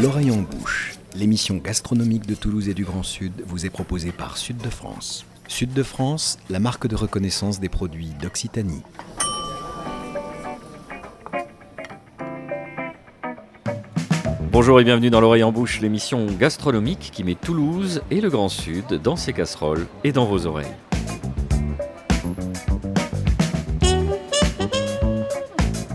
L'oreille en bouche, l'émission gastronomique de Toulouse et du Grand Sud vous est proposée par Sud de France. Sud de France, la marque de reconnaissance des produits d'Occitanie. Bonjour et bienvenue dans l'oreille en bouche, l'émission gastronomique qui met Toulouse et le Grand Sud dans ses casseroles et dans vos oreilles.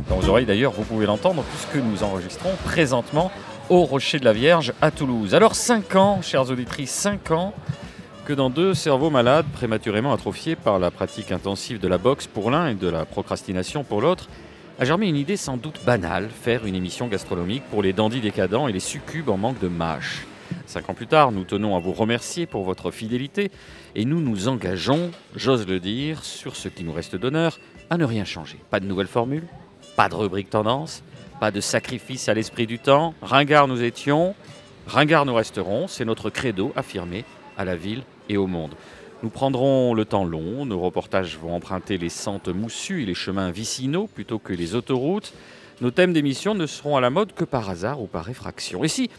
Dans vos oreilles d'ailleurs, vous pouvez l'entendre puisque nous enregistrons présentement au Rocher de la Vierge à Toulouse. Alors 5 ans, chers auditrices, 5 ans que dans deux cerveaux malades prématurément atrophiés par la pratique intensive de la boxe pour l'un et de la procrastination pour l'autre, a germé une idée sans doute banale, faire une émission gastronomique pour les dandys décadents et les succubes en manque de mâche. Cinq ans plus tard, nous tenons à vous remercier pour votre fidélité et nous nous engageons, j'ose le dire, sur ce qui nous reste d'honneur, à ne rien changer. Pas de nouvelles formules, pas de rubrique tendance, pas de sacrifice à l'esprit du temps. Ringard nous étions, ringard nous resterons, c'est notre credo affirmé à la ville et au monde. Nous prendrons le temps long, nos reportages vont emprunter les sentes moussues et les chemins vicinaux plutôt que les autoroutes. Nos thèmes d'émission ne seront à la mode que par hasard ou par effraction. Et si,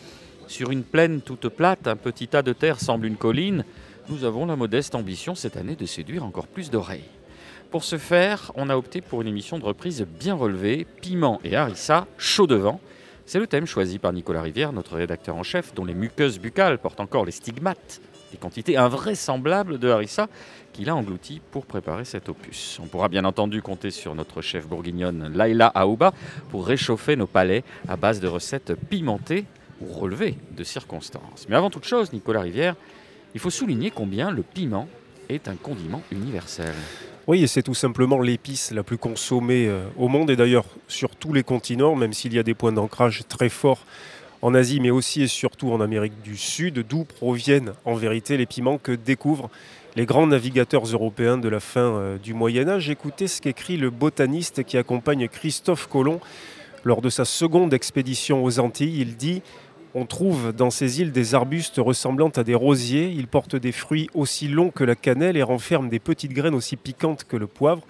sur une plaine toute plate, un petit tas de terre semble une colline, nous avons la modeste ambition cette année de séduire encore plus d'oreilles. Pour ce faire, on a opté pour une émission de reprise bien relevée, piment et harissa, chaud devant. C'est le thème choisi par Nicolas Rivière, notre rédacteur en chef, dont les muqueuses buccales portent encore les stigmates des quantités invraisemblables de harissa qu'il a englouti pour préparer cet opus. On pourra bien entendu compter sur notre chef bourguignonne Laila Aouba pour réchauffer nos palais à base de recettes pimentées ou relevées de circonstances. Mais avant toute chose, Nicolas Rivière, il faut souligner combien le piment est un condiment universel. Oui, et c'est tout simplement l'épice la plus consommée euh, au monde et d'ailleurs sur tous les continents, même s'il y a des points d'ancrage très forts en Asie, mais aussi et surtout en Amérique du Sud, d'où proviennent en vérité les piments que découvrent les grands navigateurs européens de la fin euh, du Moyen Âge. Écoutez ce qu'écrit le botaniste qui accompagne Christophe Colomb lors de sa seconde expédition aux Antilles. Il dit on trouve dans ces îles des arbustes ressemblant à des rosiers. Ils portent des fruits aussi longs que la cannelle et renferment des petites graines aussi piquantes que le poivre.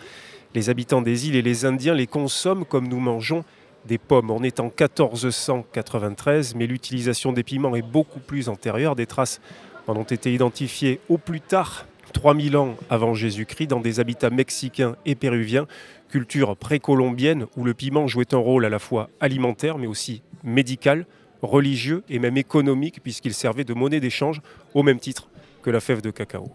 Les habitants des îles et les Indiens les consomment comme nous mangeons des pommes. On est en 1493, mais l'utilisation des piments est beaucoup plus antérieure. Des traces en ont été identifiées au plus tard 3000 ans avant Jésus-Christ dans des habitats mexicains et péruviens, culture précolombienne où le piment jouait un rôle à la fois alimentaire mais aussi médical, religieux et même économique puisqu'il servait de monnaie d'échange au même titre que la fève de cacao.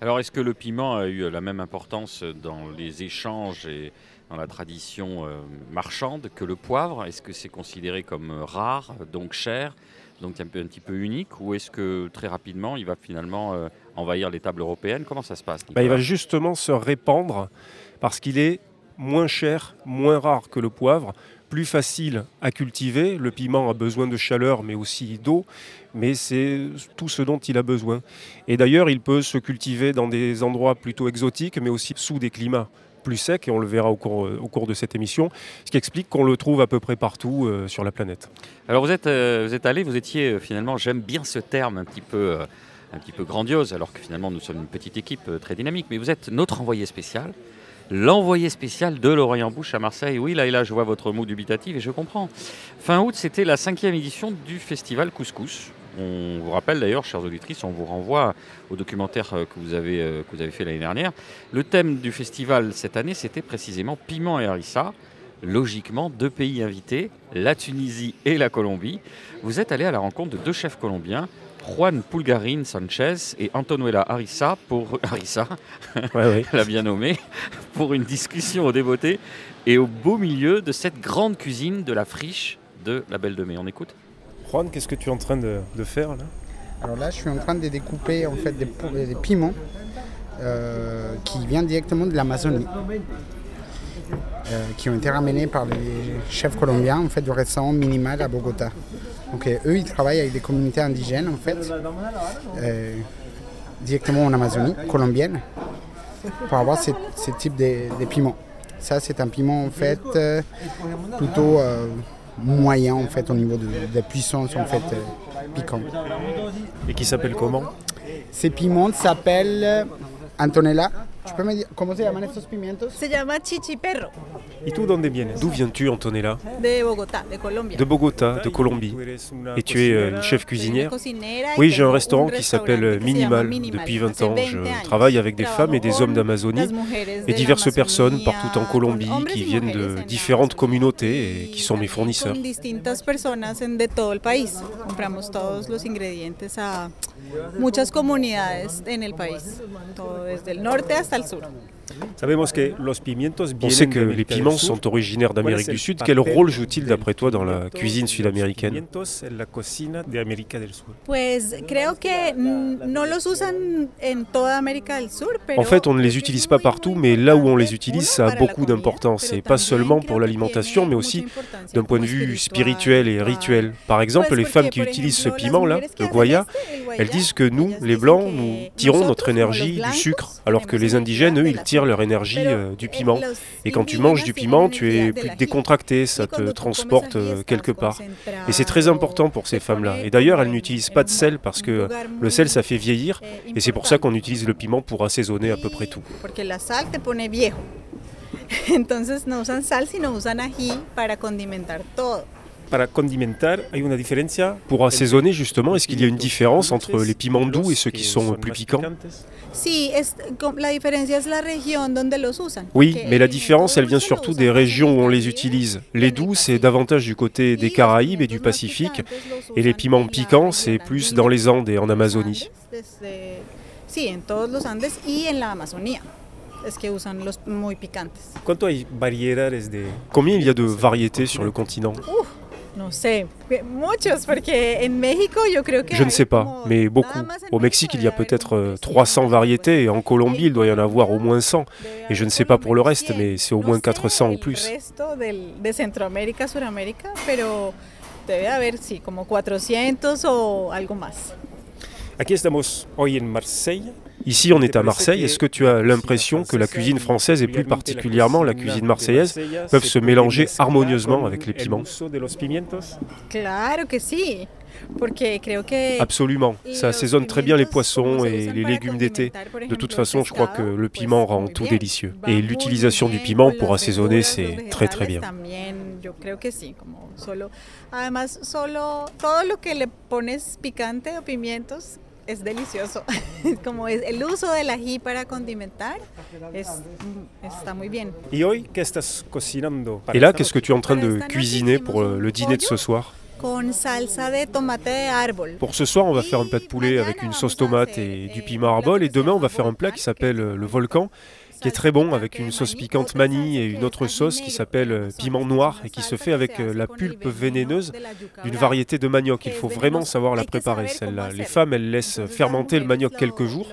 Alors est-ce que le piment a eu la même importance dans les échanges et dans la tradition euh, marchande que le poivre? Est-ce que c'est considéré comme rare, donc cher, donc un, peu, un petit peu unique Ou est-ce que très rapidement il va finalement euh, envahir les tables européennes? Comment ça se passe bah, Il va justement se répandre parce qu'il est moins cher, moins rare que le poivre, plus facile à cultiver. Le piment a besoin de chaleur mais aussi d'eau, mais c'est tout ce dont il a besoin. Et d'ailleurs, il peut se cultiver dans des endroits plutôt exotiques, mais aussi sous des climats plus sec, et on le verra au cours, au cours de cette émission, ce qui explique qu'on le trouve à peu près partout euh, sur la planète. Alors vous êtes, euh, vous êtes allé, vous étiez euh, finalement, j'aime bien ce terme un petit peu... un petit peu grandiose, alors que finalement nous sommes une petite équipe très dynamique, mais vous êtes notre envoyé spécial, l'envoyé spécial de l'Oreille en Bouche à Marseille. Oui, là et là, je vois votre mot dubitatif et je comprends. Fin août, c'était la cinquième édition du festival Couscous. On vous rappelle d'ailleurs, chers auditrices, on vous renvoie au documentaire euh, que vous avez, euh, que vous avez fait l'année dernière. Le thème du festival cette année, c'était précisément piment et harissa. Logiquement, deux pays invités, la Tunisie et la Colombie. Vous êtes allé à la rencontre de deux chefs colombiens, Juan Pulgarin Sanchez et Antonuela Harissa, pour Harissa, l'a bien nommé, pour une discussion au dévoté et au beau milieu de cette grande cuisine de la friche de la Belle de Mai. On écoute Juan, qu'est-ce que tu es en train de, faire là? Alors là, je suis en train de découper en fait des, piments euh, qui viennent directement de l'Amazonie. Euh, qui ont été ramenés par les chefs colombiens en fait du restaurant minimal à Bogota. Donc euh, eux ils travaillent avec des communautés indigènes en fait directement en Amazonie colombienne pour avoir ce, type de, piments. Ça c'est un piment en fait plutôt moyen en fait au niveau de, la puissance en fait euh, piquant. Et qui s'appelle comment? Ces piments s'appellent Antonella Me dire comment se llaman estos pimientos? Se llama chichiperro, ¿Y tú dónde vienes? D'où viens-tu, Antonella? De Bogotá, de Colombia. De Bogota, de Colombie. Et tu es euh, une chef cuisinière? Oui, j'ai un restaurant qui s'appelle llama Minimal. Depuis 20 Hace ans. 20 Je travaille avec des femmes et des hommes d'Amazonie et diverses personnes partout en Colombie qui viennent de différentes communautés et qui sont mes fournisseurs. Con distintas personas en- de todo el país. Compramos todos los ingredientes a muchas comunidades en el país, todo desde el norte hasta el sur. On sait que les piments sont originaires d'Amérique du Sud? Quel rôle jouent-ils d'après toi dans la cuisine sud-américaine? mm, en fait, on ne les utilise pas partout, mais là où on les utilise, ça a beaucoup d'importance, et pas seulement pour l'alimentation, mais aussi d'un point de vue spirituel et rituel. Par exemple, les femmes qui utilisent ce piment-là, le el elles disent que nous, les Blancs, nous tirons notre énergie du sucre, alors que les indigènes, eux, ils la tirent leur énergie euh, du piment. Et quand tu manges du piment, tu es plus décontracté, ça te transporte euh, quelque part. Et c'est très important pour ces femmes-là. Et d'ailleurs, elles en- n'utilisent en pas de sel parce que le sel, ça fait vieillir. eh, Et c'est pour ça qu'on utilise le piment pour assaisonner à peu près tout. Porque la sal te pone viejo. Entonces no usan sal, sino usan ají para condimentar todo. Para condimentar, hay una diferencia. Pour assaisonner, justement, est-ce qu'il y a une différence entre les piments doux et ceux qui sont plus piquants? Sí, es, com- la diferencia es la región donde los usan. Oui, mais la différence, elle vient surtout des régions où on les utilise. Les doux, c'est davantage du côté des Caraïbes et du Pacifique. Et les piments piquants, c'est plus dans les Andes et en Amazonie. Sí, en todos los Andes y en la Amazonía. Es que usan los muy picantes. ¿Cuánto hay variedades de Combien il y a de variétés sur le continent? No sé, que- muchos, porque en México yo creo que Je ne sais pas, mais beaucoup. Au Mexique, il y a peut-être como euh, 300 300 variétés et en Colombie, il doit y en avoir au moins 100. Debe Et je ne sais pas pour le reste, 100. mais c'est au No moins sé 400 ou plus. resto del- de Centroamérica, Suramérica, pero debe haber, sí, como 400 o algo más. Aquí estamos hoy en Marseille. Ici, on est à Marseille. Est-ce que tu as l'impression que la cuisine française et plus particulièrement la cuisine marseillaise peuvent se mélanger harmonieusement avec les piments Absolument. Ça assaisonne très bien les poissons et les légumes d'été. De toute façon, je crois que le piment rend tout délicieux. Et l'utilisation du piment pour assaisonner, c'est très très bien. Además solo todo lo que le pones picante o pimientos es delicioso. como es el uso del ají para condimentar es, mm, está muy bien. ¿Y hoy qué estás cocinando? para Et là, qu'est-ce que tu es en train de cuisiner pour hicimos le, dîner de ce soir? Con salsa de tomate de árbol. Pour ce soir, on va faire un plat de poulet avec une sauce tomate et du piment arbol. Et demain, on va faire un plat qui s'appelle euh, le volcan, qui est très bon avec une sauce piquante manie et une autre sauce qui s'appelle euh, piment noir et qui se fait avec euh, la pulpe vénéneuse d'une variété de manioc. Il faut vraiment savoir la préparer, celle-là. Les femmes, elles laissent fermenter le manioc quelques jours.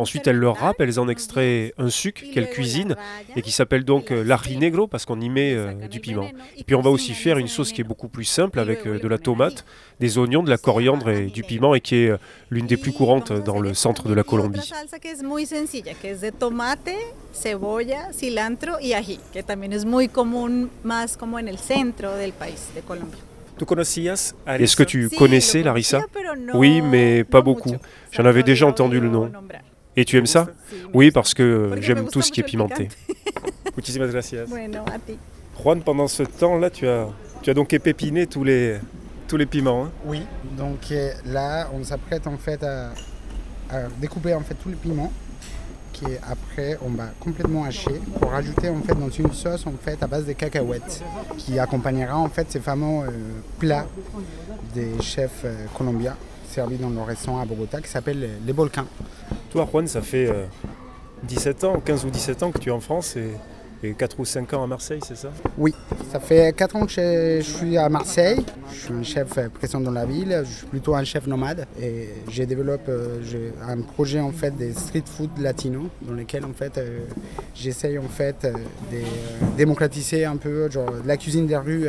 Ensuite, elles le râpent, elles en extraient un suc qu'elles cuisinent et qui s'appelle donc euh, l'ají negro parce qu'on y met euh, du piment. Et puis on va aussi faire une sauce qui est beaucoup plus simple avec euh, de la tomate, des oignons, de la coriandre et du piment et qui est euh, l'une des plus courantes dans le centre de la Colombie. Otra salsa que es muy sencilla, que es de tomate, cebolla, cilantro y ají, que también es muy común más como en el centro del país de Colombia. ¿Tú conocías a Est-ce que tu connaissais Larissa? Oui, mais pas beaucoup. J'en avais déjà entendu le nom. Et tu aimes ça Oui, parce que euh, j'aime tout ce qui est pimenté. Muchísimas gracias. Juan, pendant ce temps-là, tu as, tu as donc épiné tous les, tous les piments. hein. Oui, donc euh, là, on s'apprête en fait à, à découper en fait tous les piments qui après on va complètement hacher pour rajouter en fait dans une sauce en fait à base de cacahuètes qui accompagnera en fait ces fameux euh, plats des chefs euh, colombiens servis dans le restaurant à Bogota qui s'appelle les- volcans. Toi, Juan, ça fait euh, 17 ans, 15 ou 17 ans que tu es en France et, et 4 ou 5 ans à Marseille, c'est ça? Oui, ça fait 4 ans que je, je suis à Marseille. Je suis un chef euh, présent dans la ville. Je suis plutôt un chef nomade. Et j'ai développé euh, un projet en fait des street food latino dans lequel en fait euh, j'essaye en fait euh, de euh, démocratiser un peu genre, la cuisine des rues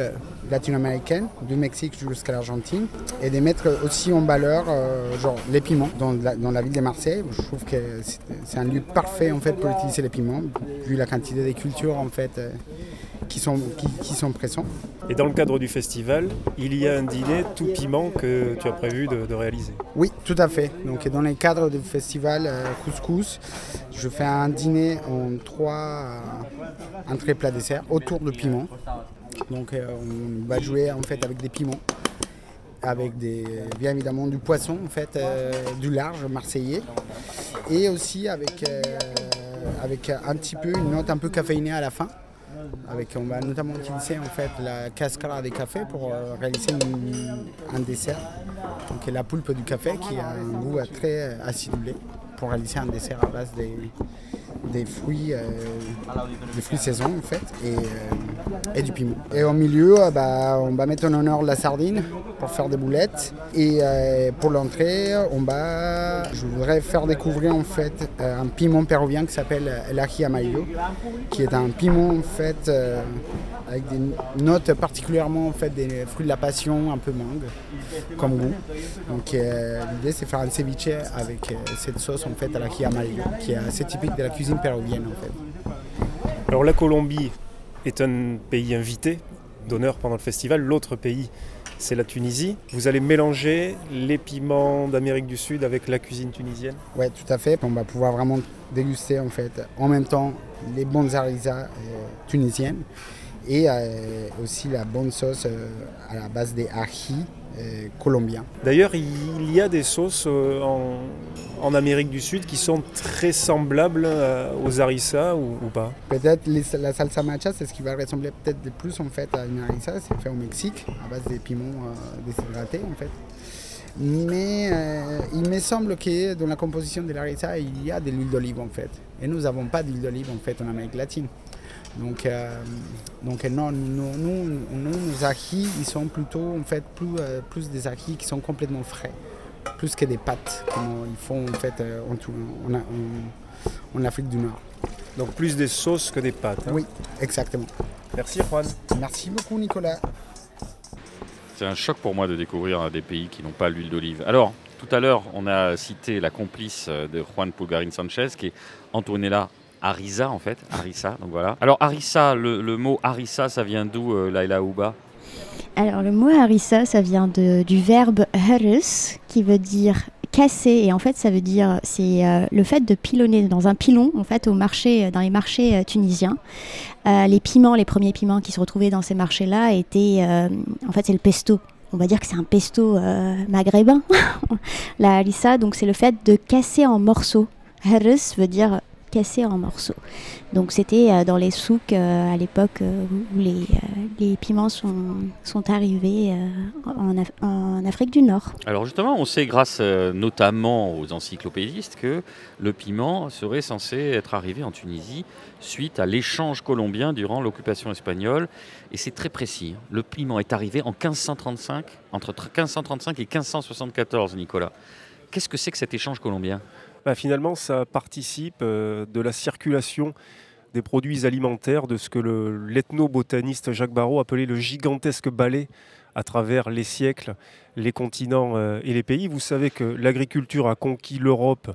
euh, latino-américaine, du Mexique jusqu'à l'Argentine, et de mettre aussi en valeur euh, genre les piments dans la, dans la ville de Marseille. Je trouve que c'est- un lieu parfait en fait pour utiliser les piments, vu la quantité de cultures en fait. euh, qui, sont, qui, qui sont présents. Et dans le cadre du festival, il y a un dîner tout piment que tu as prévu de, de réaliser. Oui, tout à fait. Donc dans le cadre du festival euh, Couscous, je fais un dîner en trois entrées plat dessert autour de piment. Donc euh, on va jouer en fait avec des piments, avec bien évidemment du poisson en fait, euh, du large marseillais, et aussi avec, euh, avec un petit peu une note un peu caféinée à la fin. Avec, on va notamment utiliser en fait la cascara des cafés pour réaliser un dessert. Donc la pulpe du café qui a un goût très acidulé pour réaliser un dessert à base des, des fruits, euh, des fruits saison en fait et, euh, et du piment. Et au milieu, euh, bah, on va mettre en honneur la sardine pour faire des boulettes. Et euh, pour l'entrée, on va, je voudrais faire découvrir en fait un piment péruvien qui s'appelle el ají amarillo, qui est un piment en fait avec des notes particulièrement en fait des fruits de la passion, un peu mangue comme goût. Donc l'idée c'est faire un ceviche avec cette sauce en fait à l'ají amarillo, qui est assez typique de la cuisine péruvienne en fait. Alors la Colombie est un pays invité d'honneur pendant le festival. L'autre pays, c'est la Tunisie. Vous allez mélanger les piments d'Amérique du Sud avec la cuisine tunisienne. Ouais, tout à fait. On va pouvoir vraiment déguster en fait en même temps les bonnes harisas euh, tunisiennes et euh, aussi la bonne sauce euh, à la base des euh, colombiens. D'ailleurs, il y a des sauces euh, en, en Amérique du Sud qui sont très semblables euh, aux harissa ou, ou pas? Peut-être la salsa macha, c'est ce qui va ressembler peut-être le plus en fait à une harissa. C'est fait au Mexique à base des piments euh, déshydratés en fait. Mais euh, il me semble que dans la composition de l'harissa, il y a de l'huile d'olive en fait. Et nous n'avons pas d'huile d'olive en fait en Amérique latine. Donc, euh, donc non, nous, nous, nous, nos ajis, ils sont plutôt en fait plus, euh, plus des ajis qui sont complètement frais, plus que des pâtes comme ils font en fait euh, en, tout- en- en- en Afrique du Nord. Donc plus des sauces que des pâtes. hein. Oui, exactement. Merci Juan. Merci beaucoup Nicolas. C'est un choc pour moi de découvrir des pays qui n'ont pas l'huile d'olive. Alors, tout à l'heure, on a cité la complice de Juan Pulgarin Sanchez, qui est Antonella Arisa, en fait. Arisa, donc voilà. Alors, Arisa, le, mot Arisa, ça vient d'où, euh, Alors le mot harissa, ça vient du verbe harus, qui veut dire casser. Et en fait, ça veut dire c'est euh, le fait de pilonner dans un pilon, en fait, au marché, dans les marchés euh, tunisiens. Euh, les piments, les premiers piments qui se retrouvaient dans ces marchés-là étaient, euh, en fait, c'est le pesto. On va dire que c'est un pesto euh, maghrébin, la harissa. Donc c'est le fait de casser en morceaux. Harus veut dire casser en morceaux. Donc c'était euh, dans les souks euh, à l'époque euh, où les, piments sont, arrivés en, en Afrique du Nord. Alors justement, on sait grâce notamment aux encyclopédistes que le piment serait censé être arrivé en Tunisie suite à l'échange colombien durant l'occupation espagnole. Et c'est très précis. hein. Le piment est arrivé en 1535, entre 1535 et 1574, Nicolas. Qu'est-ce que c'est que cet échange colombien? Bah, finalement, ça participe euh, de la circulation des produits alimentaires, de ce que le- l'ethnobotaniste Jacques Barrault appelait le gigantesque balai à travers les siècles, les continents euh, et les pays. Vous savez que l'agriculture a conquis l'Europe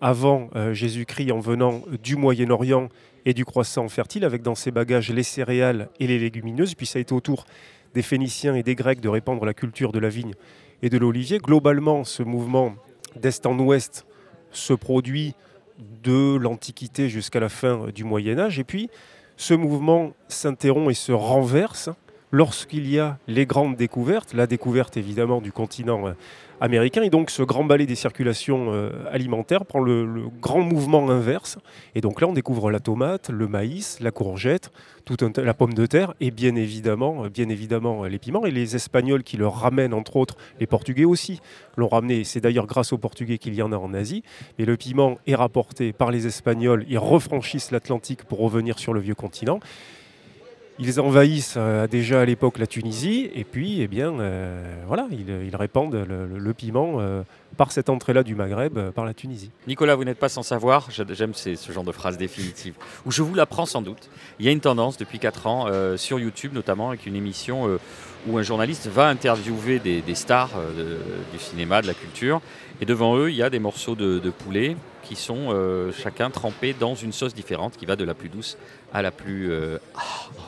avant euh, Jésus-Christ en venant du Moyen-Orient et du croissant fertile, avec dans ses bagages les céréales et les légumineuses. Puis ça a été au tour des Phéniciens et des Grecs de répandre la culture de la vigne et de l'olivier. Globalement, ce mouvement d'est en ouest se produit de l'Antiquité jusqu'à la fin du Moyen Âge. Et puis, ce mouvement s'interrompt et se renverse lorsqu'il y a les grandes découvertes, la découverte évidemment du continent euh, américain, et donc ce grand balai des circulations euh, alimentaires prend le, grand mouvement inverse. Et donc là, on découvre la tomate, le maïs, la courgette, la pomme de terre, et bien évidemment, euh, bien évidemment les piments. Et les Espagnols qui leur ramènent, entre autres, les Portugais aussi, l'ont ramené. C'est d'ailleurs grâce aux Portugais qu'il y en a en Asie. Et le piment est rapporté par les Espagnols. Ils refranchissent l'Atlantique pour revenir sur le vieux continent. Ils envahissent euh, déjà à l'époque la Tunisie et puis, eh bien, euh, voilà, ils, répandent le, piment euh, par cette entrée-là du Maghreb, par la Tunisie. Nicolas, vous n'êtes pas sans savoir, j'aime ce genre de phrase définitive, où je vous l'apprends sans doute. Il y a une tendance depuis 4 ans, sur YouTube notamment, avec une émission où un journaliste va interviewer des, stars du cinéma, de la culture, et devant eux, il y a des morceaux de, poulet qui sont chacun trempés dans une sauce différente, qui va de la plus douce à la plus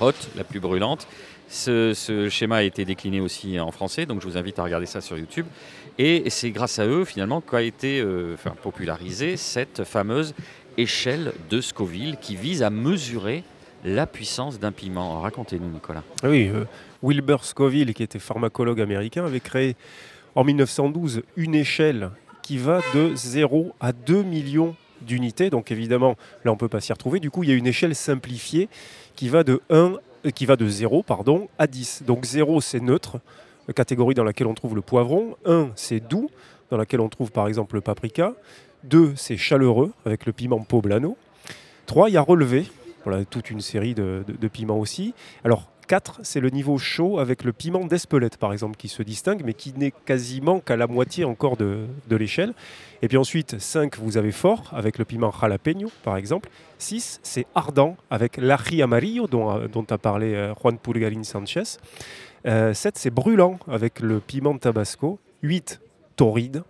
hot, la plus brûlante. Ce, schéma a été décliné aussi en français, donc je vous invite à regarder ça sur YouTube. Et c'est grâce à eux, finalement, qu'a été euh, popularisée cette fameuse échelle de Scoville qui vise à mesurer la puissance d'un piment. Racontez-nous, Nicolas. Ah oui, euh, Wilbur Scoville, qui était pharmacologue américain, avait créé en 1912 une échelle qui va de 0 à 2 millions d'unités. Donc évidemment, là, on ne peut pas s'y retrouver. Du coup, il y a une échelle simplifiée qui va de 1 euh, qui va de 0 pardon, à 10. Donc 0 c'est neutre, catégorie dans laquelle on trouve le poivron. 1 c'est doux, dans laquelle on trouve par exemple le paprika. 2 c'est chaleureux, avec le piment poblano. 3 il y a relevé, voilà, toute une série de, de piments aussi. Alors 4, c'est le niveau chaud avec le piment d'Espelette, par exemple, qui se distingue, mais qui n'est quasiment qu'à la moitié encore de, l'échelle. Et puis ensuite, 5, vous avez fort, avec le piment jalapeño, par exemple. 6, c'est ardent, avec l'ají amarillo, dont, euh, a parlé euh, Juan Pulgarin Sanchez. 7, euh, c'est brûlant, avec le piment tabasco. 8, torride,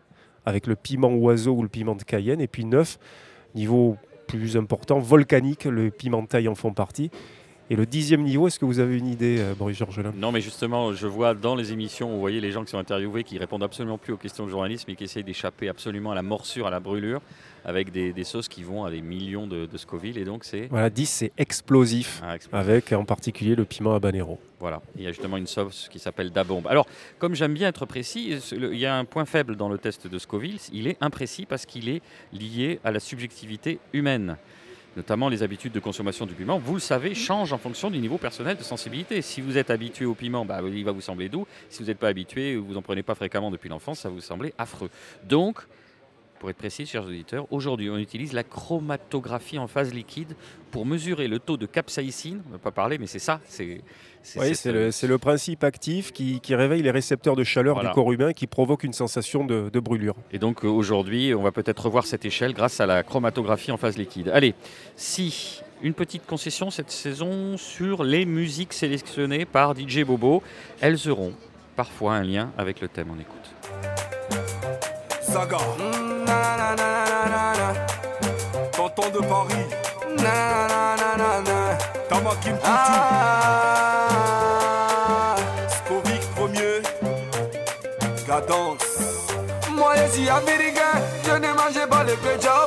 avec le piment oiseau ou le piment de Cayenne. Et puis 9, niveau plus important, volcanique, le piment taille en font partie. Et le dixième niveau, est-ce que vous avez une idée, euh, Boris Georgelin? Non, mais justement, je vois dans les émissions, vous voyez les gens qui sont interviewés qui répondent absolument plus aux questions de journalisme et qui essayent d'échapper absolument à la morsure, à la brûlure, avec des, sauces qui vont à des millions de, de Scoville. Et donc, c'est. Voilà, 10, c'est explosif, ah, avec en particulier le piment habanero. Voilà, il y a justement une sauce qui s'appelle Dabombe. Alors, comme j'aime bien être précis, il y a un point faible dans le test de Scoville, il est imprécis parce qu'il est lié à la subjectivité humaine notamment les habitudes de consommation du piment, vous le savez, changent en fonction du niveau personnel de sensibilité. Si vous êtes habitué au piment, bah, il va vous sembler doux. Si vous n'êtes pas habitué ou vous n'en prenez pas fréquemment depuis l'enfance, ça va vous sembler affreux. Donc, pour être précis, chers auditeurs, aujourd'hui, on utilise la chromatographie en phase liquide pour mesurer le taux de capsaïcine. On ne va pas parler, mais c'est ça. C'est, oui, c'est le, principe actif qui, réveille les récepteurs de chaleur du corps humain qui provoque une sensation de, brûlure. Et donc euh, aujourd'hui, on va peut-être revoir cette échelle grâce à la chromatographie en phase liquide. Allez, si une petite concession cette saison sur les musiques sélectionnées par DJ Bobo, elles auront parfois un lien avec le thème. On écoute. Saga. T'entends de Paris. Nanana. T'as ma Kim ah, Skovic premier. Cadence. Moi, je suis américain. Je ne mangeais pas les péjas.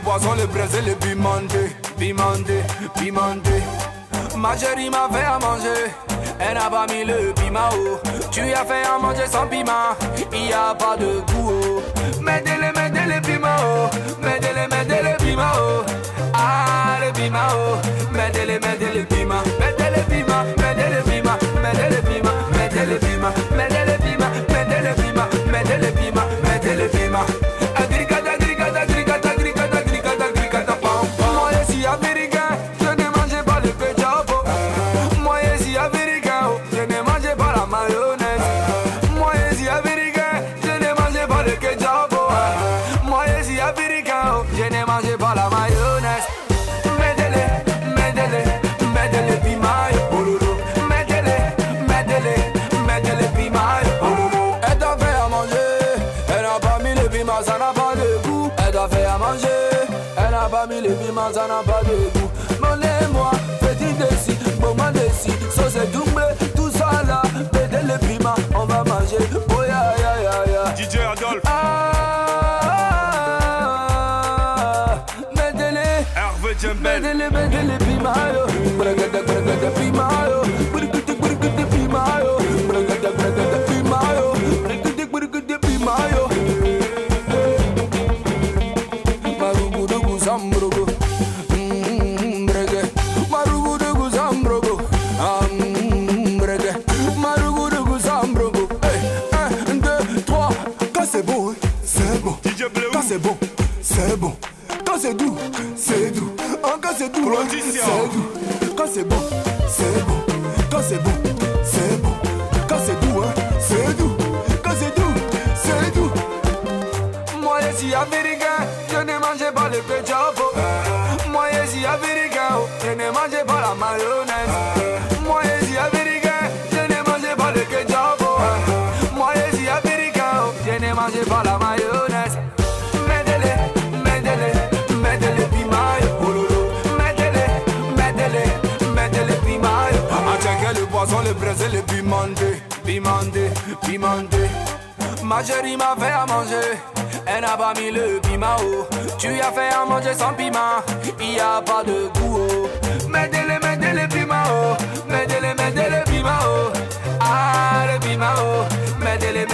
Poisson, le braisé, le pimenté, pimenté, pimenté. Ma chérie m'a fait à manger, elle n'a pas mis le piment. Tu as fait à manger sans piment, il n'y a pas de goût. Oh. Mettez-le, mettez-le piment, mettez-le, mettez-le piment. Ah, le piment, mettez-le, mettez-le piment, famille, puis ma ça n'a pas de goût. Mon et moi, petit décis, sauce double, tout ça là, pédé le piment, on va manger. Oh ya ya ya ya. DJ Adolphe. Ah, mettez-les. Hervé Djembel. Mettez-les, mettez-les piment, yo. Piment, yo. Doux. Quand c'est bon, c'est bon. Quand c'est bon, c'est bon. Quand c'est doux, hein, c'est doux. Quand c'est doux, c'est doux. Moi, je suis américain, je ne mange pas le ketchup. Moi, je suis américain, je ne mange pas la mayonnaise. Moi, je suis américain, je ne mange pas le ketchup. Moi, je suis américain, je ne mange pas la Le le pimenté, pimenté, pimenté. Ma chérie m'a fait à manger, elle n'a pas mis le piment oh. Tu as fait à manger sans piment, il y a pas de goût oh. Piment oh. Mettez-les, mettez-les piment oh. Ah, le piment oh. Mettez-les,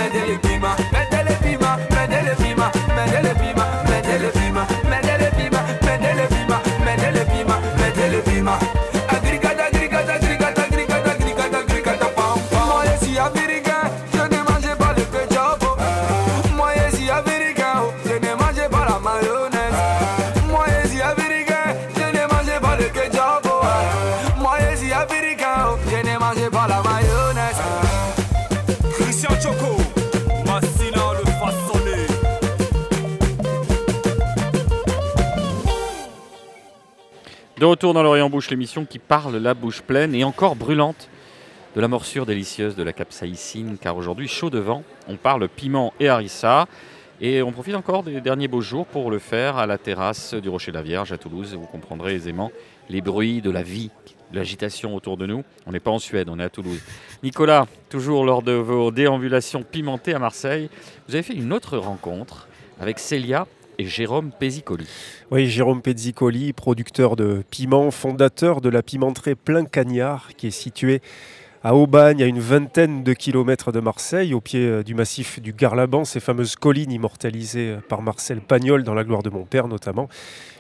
De retour dans l'Orient Bouche, l'émission qui parle la bouche pleine et encore brûlante de la morsure délicieuse de la capsaïcine, car aujourd'hui, chaud devant, on parle piment et harissa. Et on profite encore des derniers beaux jours pour le faire à la terrasse du Rocher de la Vierge à Toulouse. Vous comprendrez aisément les bruits de la vie, l'agitation autour de nous. On n'est pas en Suède, on est à Toulouse. Nicolas, toujours lors de vos déambulations pimentées à Marseille, vous avez fait une autre rencontre avec Célia et Jérôme Pesicoli. Oui, Jérôme Pezzicoli, producteur de piments, fondateur de la pimenterie Plein Cagnard, qui est située à Aubagne, à une vingtaine de kilomètres de Marseille, au pied euh, du massif du Garlaban, ces fameuses collines immortalisées euh, par Marcel Pagnol dans La gloire de mon père notamment.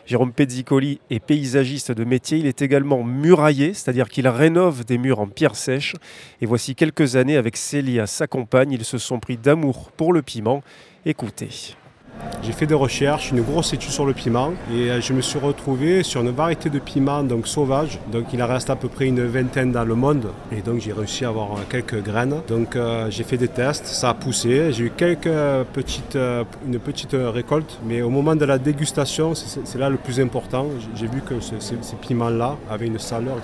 Jérôme Pezzicoli est paysagiste de métier. Il est également murailler, c'est-à-dire qu'il rénove des murs en pierre sèche. Et voici quelques années avec Célia, sa compagne, ils se sont pris d'amour pour le piment. Écoutez. J'ai fait des recherches, une grosse étude sur le piment et euh, je me suis retrouvé sur une variété de piments donc sauvages. Donc il en reste à peu près une vingtaine dans le monde et donc j'ai réussi à avoir euh, quelques graines. Donc euh, j'ai fait des tests, ça a poussé, j'ai eu quelques petites, euh, une petite récolte, mais au moment de la dégustation, c'est là le plus important. J'ai- vu que ce- ces, ces piments-là avaient une saveur,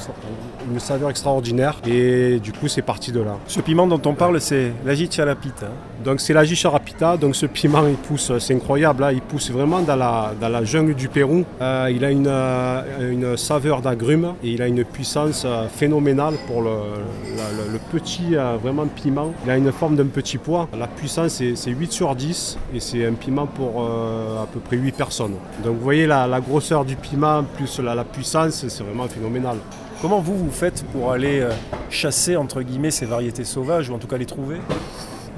une saveur extraordinaire et du coup c'est parti de là. Ce piment dont on parle, c'est l'agiccialapita. Donc c'est la Jicharapita, donc ce piment il pousse, c'est incroyable, là, il pousse vraiment dans la, dans la jungle du Pérou. Euh, il a une, euh, une saveur d'agrumes et il a une puissance euh, phénoménale pour le, la- le- le petit vraiment piment. Il a une forme d'un petit pois. La puissance c'est c'est 8 sur 10 et c'est un piment pour euh, à peu près 8 personnes. Donc vous voyez la, la grosseur du piment plus la, la puissance, c'est vraiment phénoménal. Comment vous, vous faites pour aller euh, chasser, entre guillemets, ces variétés sauvages, ou en tout cas les trouver?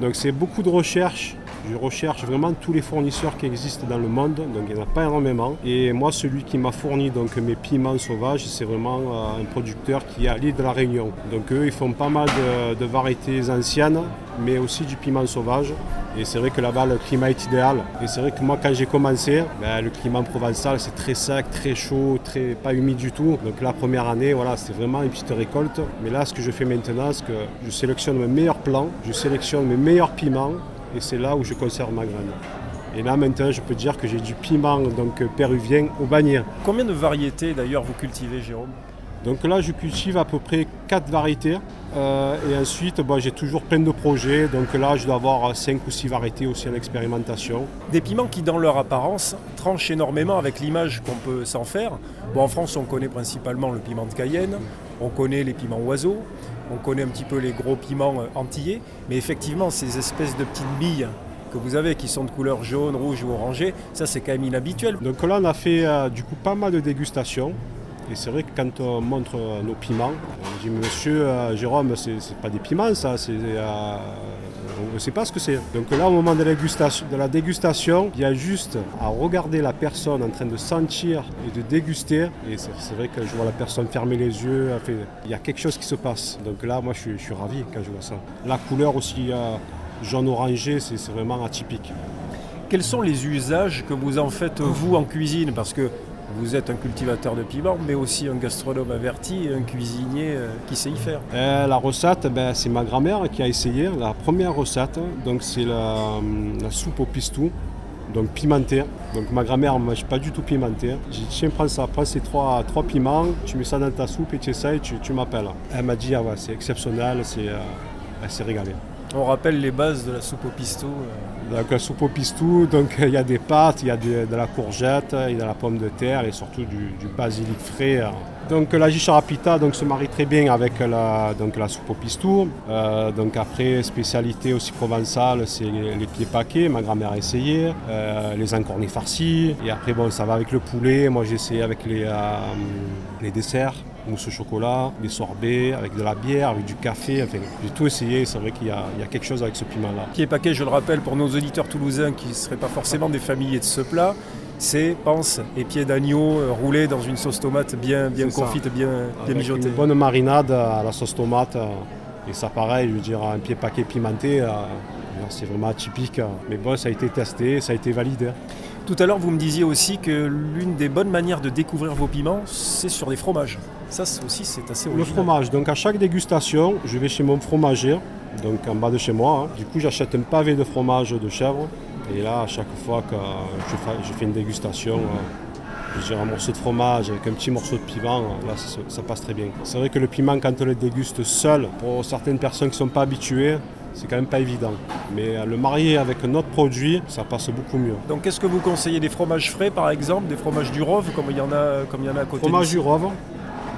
Donc c'est beaucoup de recherche. Je recherche vraiment tous les fournisseurs qui existent dans le monde, donc il n'y en a pas énormément. Et moi, celui qui m'a fourni donc, mes piments sauvages, c'est vraiment euh, un producteur qui est à l'île de la Réunion. Donc eux, ils font pas mal de, variétés anciennes, mais aussi du piment sauvage. Et c'est vrai que là-bas, le climat est idéal. Et c'est vrai que moi, quand j'ai commencé, ben, le climat provençal, c'est très sec, très chaud, très pas humide du tout. Donc la première année, voilà, c'est vraiment une petite récolte. Mais là, ce que je fais maintenant, c'est que je sélectionne mes meilleurs plants, je sélectionne mes meilleurs piments, et c'est là où je conserve ma graine. Et là, maintenant, je peux dire que j'ai du piment donc péruvien au bagné. Combien de variétés, d'ailleurs, vous cultivez, Jérôme? Donc là, je cultive à peu près 4 variétés. Euh, et ensuite, bon, j'ai toujours plein de projets. Donc là, je dois avoir 5 ou 6 variétés aussi en expérimentation. Des piments qui, dans leur apparence, tranchent énormément avec l'image qu'on peut s'en faire. Bon, en France, on connaît principalement le piment de Cayenne, on connaît les piments oiseaux, on connaît un petit peu les gros piments euh, antillais, mais effectivement, ces espèces de petites billes que vous avez qui sont de couleur jaune, rouge ou orangée, ça c'est quand même inhabituel. Donc là, on a fait euh, du coup pas mal de dégustations. Et c'est vrai que quand on montre euh, nos piments, on dit Monsieur euh, Jérôme, c'est pas des piments, ça, c'est. euh, ne sait pas ce que c'est. Donc là, au moment de la, dégustation, il y a juste à regarder la personne en train de sentir et de déguster. Et c'est vrai que je vois la personne fermer les yeux. il y a quelque chose qui se passe. Donc là, moi, je suis, ravi quand je vois ça. La couleur aussi euh, jaune-orangé, c'est vraiment atypique. Quels sont les usages que vous en faites vous en cuisine? Parce que Vous êtes un cultivateur de piment, mais aussi un gastronome averti et un cuisinier euh, qui sait y faire. Euh, la recette, ben, c'est ma grand-mère qui a essayé. La première recette, donc c'est la, la soupe au pistou, donc pimentée. Donc ma grand-mère ne mange pas du tout pimenté. J'ai dit tiens prends ça, prends ces trois, trois piments, tu mets ça dans ta soupe et tu essayes, tu, tu m'appelles. Elle m'a dit ah ouais c'est exceptionnel, c'est, euh, elle s'est régalée. On rappelle les bases de la soupe au pistou. euh, Donc la soupe au pistou, donc il y a des pâtes, il y a de, la courgette, il y a de la pomme de terre et surtout du, basilic frais. euh. Donc la gicharapita donc, se marie très bien avec la, donc, la soupe au pistou. Euh, donc après, spécialité aussi provençale, c'est les, pieds paquets, ma grand-mère a essayé, euh, les encornés farcis. Et après, bon, ça va avec le poulet. Moi j'ai essayé avec euh, les desserts mousse au chocolat, des sorbets, avec de la bière, avec du café. Enfin, j'ai tout essayé. C'est vrai qu'il y, y a quelque chose avec ce piment-là. Pied paquet, je le rappelle, pour nos auditeurs toulousains qui ne seraient pas forcément des familiers de ce plat, c'est, pense, et pieds d'agneau euh, roulés dans une sauce tomate bien, bien confite, bien, bien mijotée. Une bonne marinade à la sauce tomate. euh, Et ça, pareil, je veux dire, un pied paquet pimenté, euh, c'est vraiment atypique. Mais bon, ça a été testé, ça a été validé. Tout à l'heure, vous me disiez aussi que l'une des bonnes manières de découvrir vos piments, c'est sur des fromages. Ça c'est aussi, c'est assez Le original. fromage, donc à chaque dégustation, je vais chez mon fromager, donc en bas de chez moi. hein. Du coup, j'achète un pavé de fromage de chèvre. Et là, à chaque fois que je fais, une dégustation, euh, je dirais un morceau de fromage avec un petit morceau de piment, euh, là, ça, ça passe très bien. C'est vrai que le piment, quand on le déguste seul, pour certaines personnes qui ne sont pas habituées, c'est quand même pas évident. Mais euh, le marier avec un autre produit, ça passe beaucoup mieux. Donc qu'est-ce que vous conseillez? Des fromages frais par exemple? Des fromages du Rove comme il y en a, comme il y en a à côté? Fromage du Rove,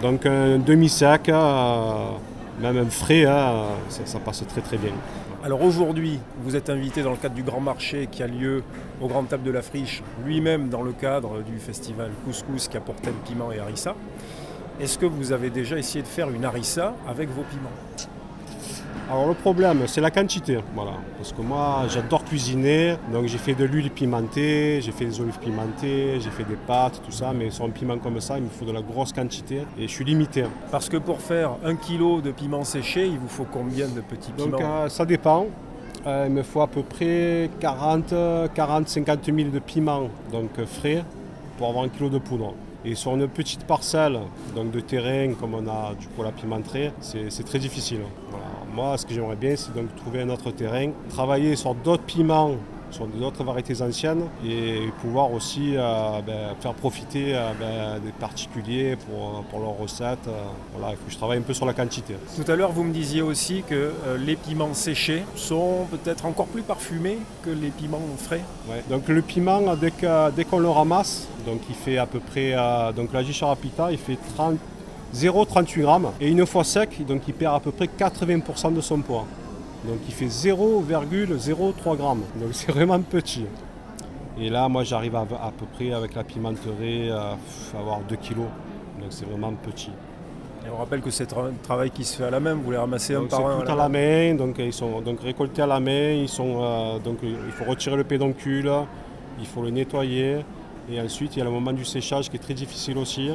donc un demi-sec, euh, même un frais, ça, ça passe très très bien. Alors aujourd'hui, vous êtes invité dans le cadre du grand marché qui a lieu au Grand Table de la Friche, lui-même dans le cadre du festival Couscous qui apporte le piment et harissa. Est-ce que vous avez déjà essayé de faire une harissa avec vos piments? Alors le problème, c'est la quantité. Voilà. Parce que moi, j'adore cuisiner. Donc j'ai fait de l'huile pimentée, j'ai fait des olives pimentées, j'ai fait des pâtes, tout ça. Mais sur un piment comme ça, il me faut de la grosse quantité. Et je suis limité. Parce que pour faire un kilo de piment séché, il vous faut combien de petits Donc piments euh, ça dépend. Euh, il me faut à peu près 40, 40 50 000 de piments donc, euh, frais pour avoir un kilo de poudre. Et sur une petite parcelle donc de terrain, comme on a du coup la pimenterie, c'est c'est très difficile. Voilà. Moi, ce que j'aimerais bien, c'est donc trouver un autre terrain, travailler sur d'autres piments, sur d'autres variétés anciennes et pouvoir aussi euh, ben, faire profiter euh, ben, des particuliers pour, pour leurs recettes. Euh, Voilà, il faut que je travaille un peu sur la quantité. Tout à l'heure, vous me disiez aussi que euh, les piments séchés sont peut-être encore plus parfumés que les piments frais. Ouais. Donc le piment, dès qu'on le ramasse, donc il fait à peu près, donc la gicharapita, il fait 30 0,38 grammes. Et une fois sec, donc il perd à peu près 80% de son poids. Donc il fait 0,03 grammes. Donc c'est vraiment petit. Et là, moi j'arrive à, à peu près avec la pimenterie à avoir 2 kilos. Donc c'est vraiment petit. Et on rappelle que c'est un travail qui se fait à la main, vous les ramassez un Donc, par un. tout à la main, donc ils sont donc récoltés à la main, ils sont, euh, donc, il faut retirer le pédoncule, il faut le nettoyer, et ensuite il y a le moment du séchage qui est très difficile aussi,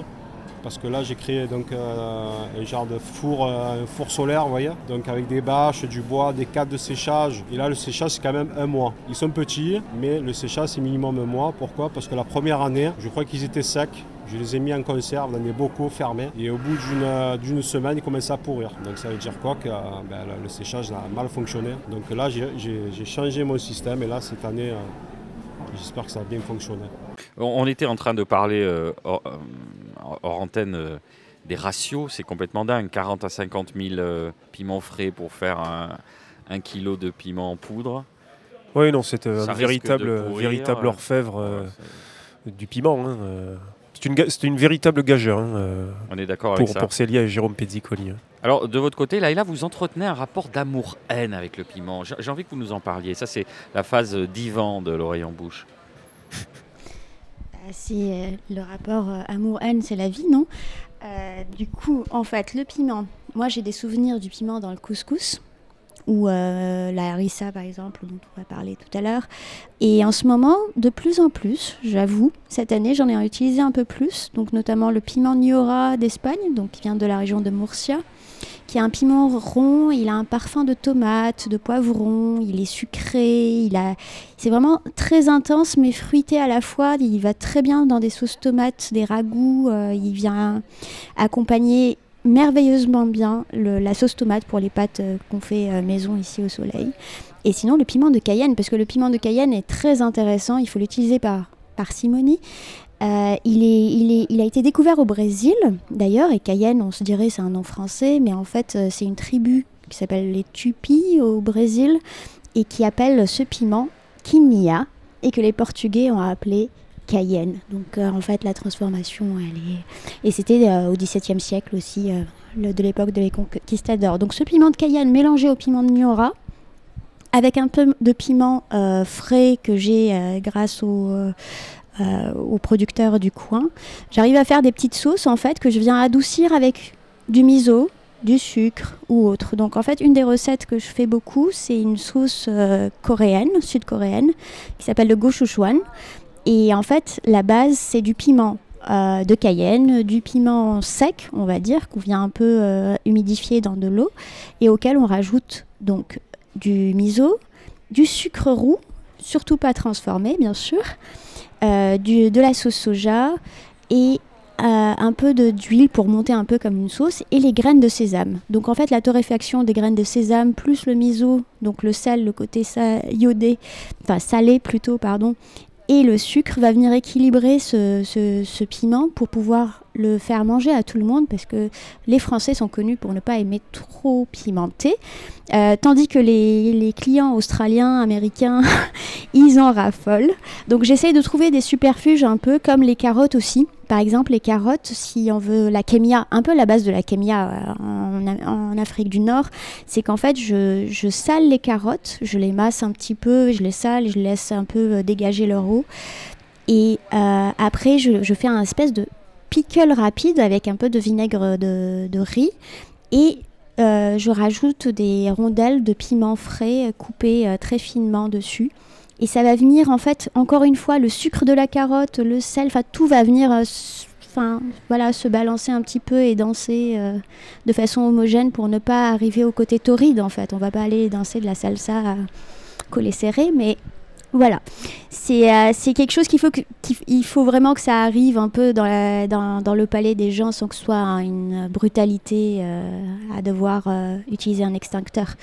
parce que là j'ai créé donc, euh, un genre de four, euh, four solaire, vous voyez, donc avec des bâches, du bois, des cadres de séchage, et là le séchage c'est quand même un mois. Ils sont petits, mais le séchage c'est minimum un mois, pourquoi? Parce que la première année, je crois qu'ils étaient secs, je les ai mis en conserve dans des bocaux fermés et au bout d'une, euh, semaine, ils commençaient à pourrir. Donc ça veut dire quoi? Que ben, le, séchage a mal fonctionné. Donc là, j'ai, changé mon système et là, cette année, j'espère que ça a bien fonctionné. On, était en train de parler hors, euh, antenne euh, des ratios, c'est complètement dingue. 40 à 50 000 euh, piments frais pour faire un, un kilo de piment en poudre. Oui, non, c'est Ça un véritable, véritable euh, orfèvre euh, du piment. hein, euh. C'est une, véritable gageure hein, euh, On est d'accord avec pour, ça. pour Célia et Jérôme Pezzicoli. hein. Alors, de votre côté, Laïla, vous entretenez un rapport d'amour-haine avec le piment. J'ai envie que vous nous en parliez. Ça, c'est la phase euh, divan de l'oreille en bouche. C'est euh, le rapport euh, amour-haine, c'est la vie, non? Euh, Du coup, en fait, le piment. Moi, j'ai des souvenirs du piment dans le couscous ou la harissa, par exemple, dont on va parler tout à l'heure. Et en ce moment, de plus en plus, j'avoue, cette année, j'en ai utilisé un peu plus, donc notamment le piment Niora d'Espagne, donc qui vient de la région de Murcia, qui est un piment rond. Il a un parfum de tomate, de poivron. Il est sucré. Il a, c'est vraiment très intense mais fruité à la fois. Il va très bien dans des sauces tomates, des ragoûts. euh, il vient accompagner merveilleusement bien la sauce tomate pour les pâtes euh, qu'on fait euh, maison ici au soleil. Et sinon le piment de Cayenne, parce que le piment de Cayenne est très intéressant. Il faut l'utiliser par parcimonie. Euh, il, est, il, est, il a été découvert au Brésil, d'ailleurs, et Cayenne, on se dirait c'est un nom français, mais en fait euh, c'est une tribu qui s'appelle les Tupis au Brésil, et qui appelle ce piment Quinnia, et que les Portugais ont appelé Cayenne. Donc euh, en fait la transformation, elle est... Et c'était au XVIIe siècle aussi, de l'époque de les conquistadors. Donc ce piment de Cayenne mélangé au piment de Niora, avec un peu de piment frais que j'ai grâce au... euh, aux producteurs du coin. J'arrive à faire des petites sauces en fait que je viens adoucir avec du miso, du sucre ou autre. Donc en fait une des recettes que je fais beaucoup c'est une sauce euh, coréenne, sud-coréenne, qui s'appelle le gochujang. Et en fait la base c'est du piment euh, de Cayenne, du piment sec on va dire, qu'on vient un peu euh, humidifier dans de l'eau et auquel on rajoute donc du miso, du sucre roux, surtout pas transformé bien sûr, du- de la sauce soja et euh, un peu d'huile pour monter un peu comme une sauce et les graines de sésame. Donc en fait la torréfaction des graines de sésame plus le miso, donc le sel, le côté iodé, enfin salé plutôt pardon, et le sucre va venir équilibrer ce, ce- piment pour pouvoir le faire manger à tout le monde parce que les Français sont connus pour ne pas aimer trop pimenté, Euh, tandis que les, les clients australiens, américains, ils en raffolent. Donc j'essaye de trouver des superfuges un peu comme les carottes aussi. Par exemple, les carottes, si on veut la kémia, un peu la base de la kémia euh, en, Afrique du Nord, c'est qu'en fait, je, sale les carottes, je les masse un petit peu, je les sale, je laisse un peu euh, dégager leur eau. Et euh, après, je, fais un espèce de pickle rapide avec un peu de vinaigre de, riz. Et je rajoute des rondelles de piment frais coupées très finement dessus. Et ça va venir, en fait, encore une fois, le sucre de la carotte, le sel, enfin, tout va venir euh, enfin, voilà, se balancer un petit peu et danser euh, de façon homogène pour ne pas arriver au côté torride, en fait. On va pas aller danser de la salsa à collet serré, mais voilà. C'est euh, quelque chose qu'il faut, que- faut vraiment que ça arrive un peu dans, dans, le palais des gens sans que ce soit une brutalité euh, à devoir euh, utiliser un extincteur.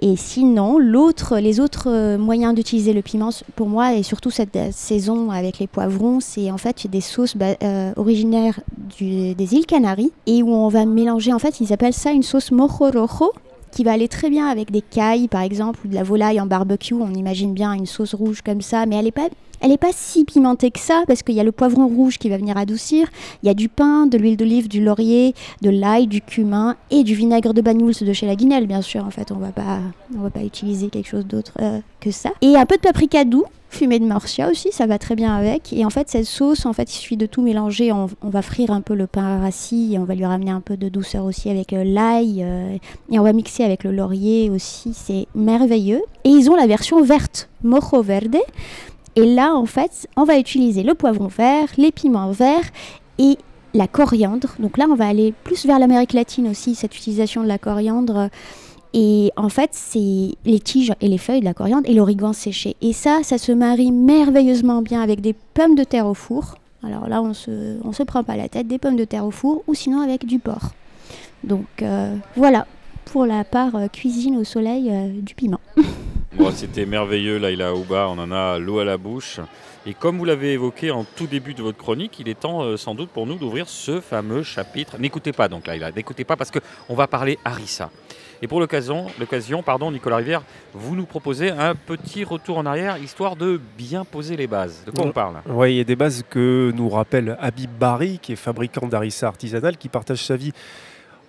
Et sinon, les autres euh, moyens d'utiliser le piment, pour moi, et surtout cette euh, saison avec les poivrons, c'est en fait des sauces euh, originaires des îles Canaries et où on va mélanger, en fait, ils appellent ça une sauce mojo rojo qui va aller très bien avec des cailles, par exemple, ou de la volaille en barbecue. On imagine bien une sauce rouge comme ça, mais elle n'est pas, elle est pas si pimentée que ça parce qu'il y a le poivron rouge qui va venir adoucir. Il y a du pain, de l'huile d'olive, du laurier, de l'ail, du cumin et du vinaigre de Banyuls de chez la Guinelle, bien sûr. En fait, on va pas, on va pas utiliser quelque chose d'autre euh, que ça. Et un peu de paprika doux, fumée de morcia aussi, ça va très bien avec. Et en fait, cette sauce, en fait, il suffit de tout mélanger. On, va frire un peu le pain rassis on va lui ramener un peu de douceur aussi avec euh, l'ail. euh, et on va mixer avec le laurier aussi. C'est merveilleux. Et ils ont la version verte, mojo verde. Et là, en fait, on va utiliser le poivron vert, les piments verts et la coriandre. Donc là, on va aller plus vers l'Amérique latine aussi, cette utilisation de la coriandre. Et en fait, c'est les tiges et les feuilles de la coriandre et l'origan séché. Et ça, ça se marie merveilleusement bien avec des pommes de terre au four. Alors là, on se, se prend pas la tête, des pommes de terre au four ou sinon avec du porc. Donc euh, voilà pour la part euh, cuisine au soleil euh, du piment. Bon, C'était merveilleux, Laila Aouba, on en a l'eau à la bouche. Et comme vous l'avez évoqué en tout début de votre chronique, il est temps euh, sans doute pour nous d'ouvrir ce fameux chapitre. N'écoutez pas donc Laila, n'écoutez pas parce qu'on va parler harissa. Et pour l'occasion, l'occasion, pardon, Nicolas Rivière, vous nous proposez un petit retour en arrière, histoire de bien poser les bases. De quoi on parle Oui, il y a des bases que nous rappelle Habib Bari, qui est fabricant d'harissa artisanal, qui partage sa vie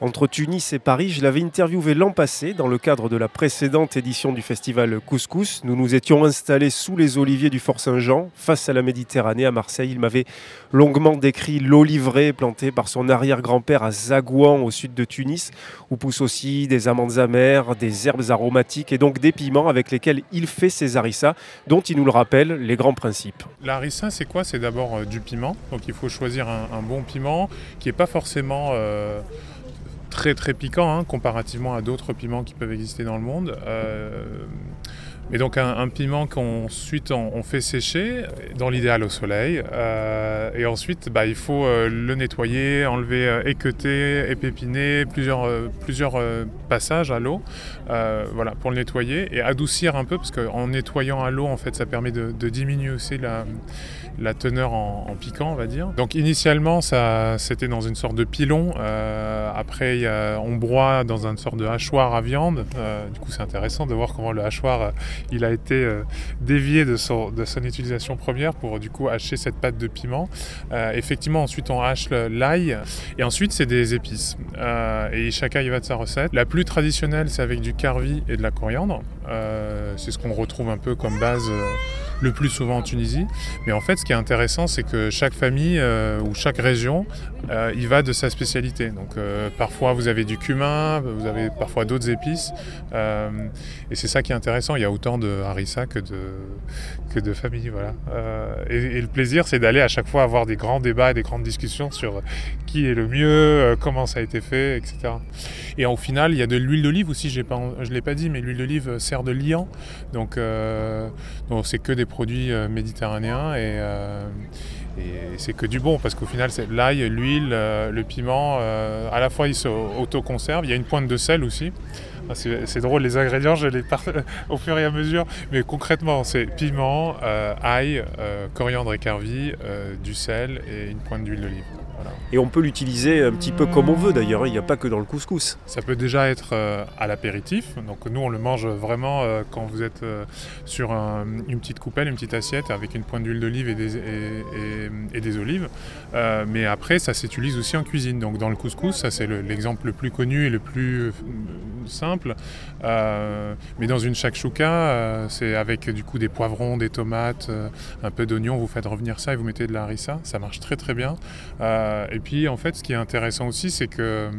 entre Tunis et Paris. Je l'avais interviewé l'an passé dans le cadre de la précédente édition du festival Couscous. Nous nous étions installés sous les oliviers du Fort Saint-Jean, face à la Méditerranée à Marseille. Il m'avait longuement décrit l'olivier planté par son arrière-grand-père à Zagouan, au sud de Tunis, où poussent aussi des amandes amères, des herbes aromatiques et donc des piments avec lesquels il fait ses harissas, dont il nous le rappelle les grands principes. La harissa, c'est quoi? C'est d'abord euh, du piment. Donc il faut choisir un, un bon piment qui n'est pas forcément euh, très très piquant hein, comparativement à d'autres piments qui peuvent exister dans le monde. Euh, et donc un, piment qu'ensuite on, fait sécher, dans l'idéal au soleil. Euh, et ensuite, bah, il faut euh, le nettoyer, enlever, euh, équeuter, épépiner, plusieurs, plusieurs passages à l'eau, voilà, pour le nettoyer et adoucir un peu, parce qu'en nettoyant à l'eau, en fait, ça permet de, de diminuer aussi la, la teneur en, piquant, on va dire. Donc initialement, ça, c'était dans une sorte de pilon. Euh, après, on broie dans une sorte de hachoir à viande. Euh, du coup, c'est intéressant de voir comment le hachoir, euh, il a été dévié de son, utilisation première pour du coup hacher cette pâte de piment. Effectivement, ensuite, on hache l'ail. Et ensuite, c'est des épices. Et chacun y va de sa recette. La plus traditionnelle, c'est avec du carvi et de la coriandre. C'est ce qu'on retrouve un peu comme base le plus souvent en Tunisie. Mais en fait, ce intéressant, c'est que chaque famille euh, ou chaque région euh, y va de sa spécialité. Donc, euh, parfois, vous avez du cumin, vous avez parfois d'autres épices. Euh, et c'est ça qui est intéressant. Il y a autant de harissa que de, que de familles. Voilà. Et, le plaisir, c'est d'aller à chaque fois avoir des grands débats et des grandes discussions sur qui est le mieux, comment ça a été fait, etc. Et au final, il y a de l'huile d'olive aussi, je l'ai pas dit, mais l'huile d'olive sert de liant. Donc, donc c'est que des produits méditerranéens et, et c'est que du bon parce qu'au final, c'est l'ail, l'huile, euh, le piment, euh, à la fois ils se auto-conservent. Il y a une pointe de sel aussi. Ah, C'est drôle, les ingrédients, je les par... au fur et à mesure. Mais concrètement, c'est piment, euh, ail, euh, coriandre et carvi, euh, du sel et une pointe d'huile d'olive. Et on peut l'utiliser un petit peu comme on veut d'ailleurs, il n'y a pas que dans le couscous. Ça peut déjà être euh, à l'apéritif. Donc nous, on le mange vraiment euh, quand vous êtes euh, sur un- une petite coupelle, une petite assiette avec une pointe d'huile d'olive et des, olives. Mais après, ça s'utilise aussi en cuisine. Donc dans le couscous, ça c'est le- l'exemple le plus connu et le plus simple. Mais dans une shakshuka, c'est avec du coup des poivrons, des tomates, un peu d'oignon. Vous faites revenir ça et vous mettez de la harissa. Ça marche très très bien. Et puis en fait, ce qui est intéressant aussi, c'est que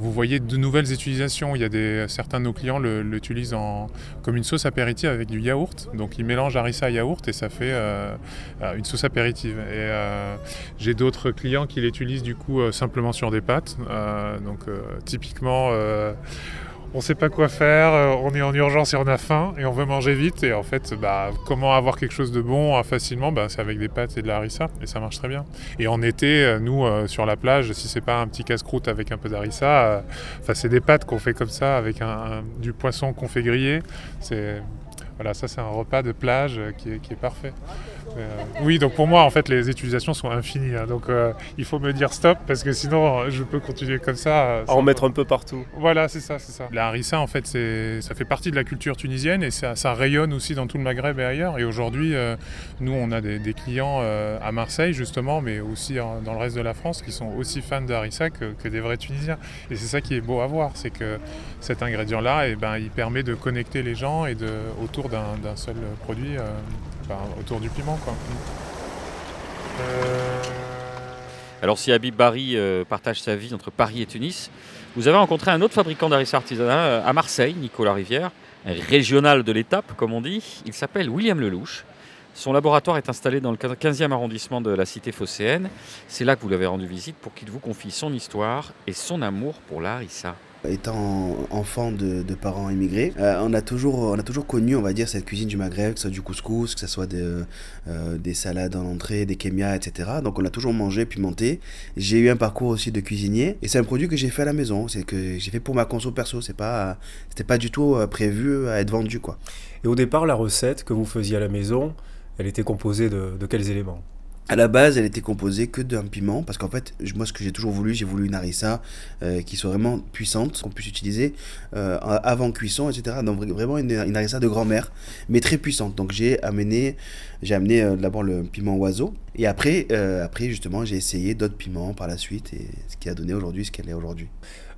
vous voyez de nouvelles utilisations. Il y a certains de nos clients l'utilisent en- comme une sauce apéritive avec du yaourt. Donc ils mélangent harissa et yaourt et ça fait euh, euh, une sauce apéritive. Et euh, j'ai d'autres clients qui l'utilisent du coup euh, simplement sur des pâtes. Euh, donc euh, typiquement. On ne sait pas quoi faire, euh, on est en urgence et on a faim et on veut manger vite. Et en fait, bah, comment avoir quelque chose de bon euh, facilement bah, C'est avec des pâtes et de la harissa et ça marche très bien. Et en été, euh, nous, sur la plage, si c'est pas un petit casse-croûte avec un peu d'harissa, euh, c'est des pâtes qu'on fait comme ça avec du poisson qu'on fait griller. Voilà, ça c'est un repas de plage qui est parfait. Euh, oui, donc pour moi, en fait, les utilisations sont infinies. hein. donc euh, il faut me dire stop parce que sinon, je peux continuer comme ça. euh, À en mettre un peu partout. voilà, c'est ça, c'est ça. La harissa, en fait, ça fait partie de la culture tunisienne et ça, ça rayonne aussi dans tout le Maghreb et ailleurs. Et aujourd'hui, euh, nous, on a des, des clients euh, à Marseille, justement, mais aussi dans le reste de la France, qui sont aussi fans de harissa que, que des vrais Tunisiens. Et c'est ça qui est beau à voir, c'est que cet ingrédient-là, eh ben, il permet de connecter les gens et de, autour d'un, d'un seul produit, euh, autour du piment, quoi. Alors si Habib Barry euh, partage sa vie entre Paris et Tunis, vous avez rencontré un autre fabricant d'harissa artisanal euh, à Marseille, Nicolas Rivière, un régional de l'étape, comme on dit. Il s'appelle William Lelouch. Son laboratoire est installé dans le 15e arrondissement de la cité phocéenne. C'est là que vous l'avez rendu visite pour qu'il vous confie son histoire et son amour pour la harissa. Étant enfant de, parents immigrés, euh, on, a toujours, on a toujours connu, on va dire, cette cuisine du Maghreb, que ce soit du couscous, que ce soit euh, des salades en entrée, des kémias, etc. Donc on a toujours mangé, pimenté. J'ai eu un parcours aussi de cuisinier et c'est un produit que j'ai fait à la maison. C'est que j'ai fait pour ma conso perso. C'est pas, c'était pas du tout euh, prévu à être vendu, quoi. Et au départ, la recette que vous faisiez à la maison, elle était composée de, de quels éléments? À la base, elle était composée que d'un piment, parce qu'en fait, je- moi, ce que j'ai toujours voulu, j'ai voulu une harissa euh, qui soit vraiment puissante, qu'on puisse utiliser euh, avant cuisson, etc. Donc vra- vraiment une, une harissa de grand-mère, mais très puissante. Donc j'ai amené, j'ai amené euh, d'abord le piment oiseau, et après, après justement, j'ai essayé d'autres piments par la suite, et ce qui a donné aujourd'hui ce qu'elle est aujourd'hui.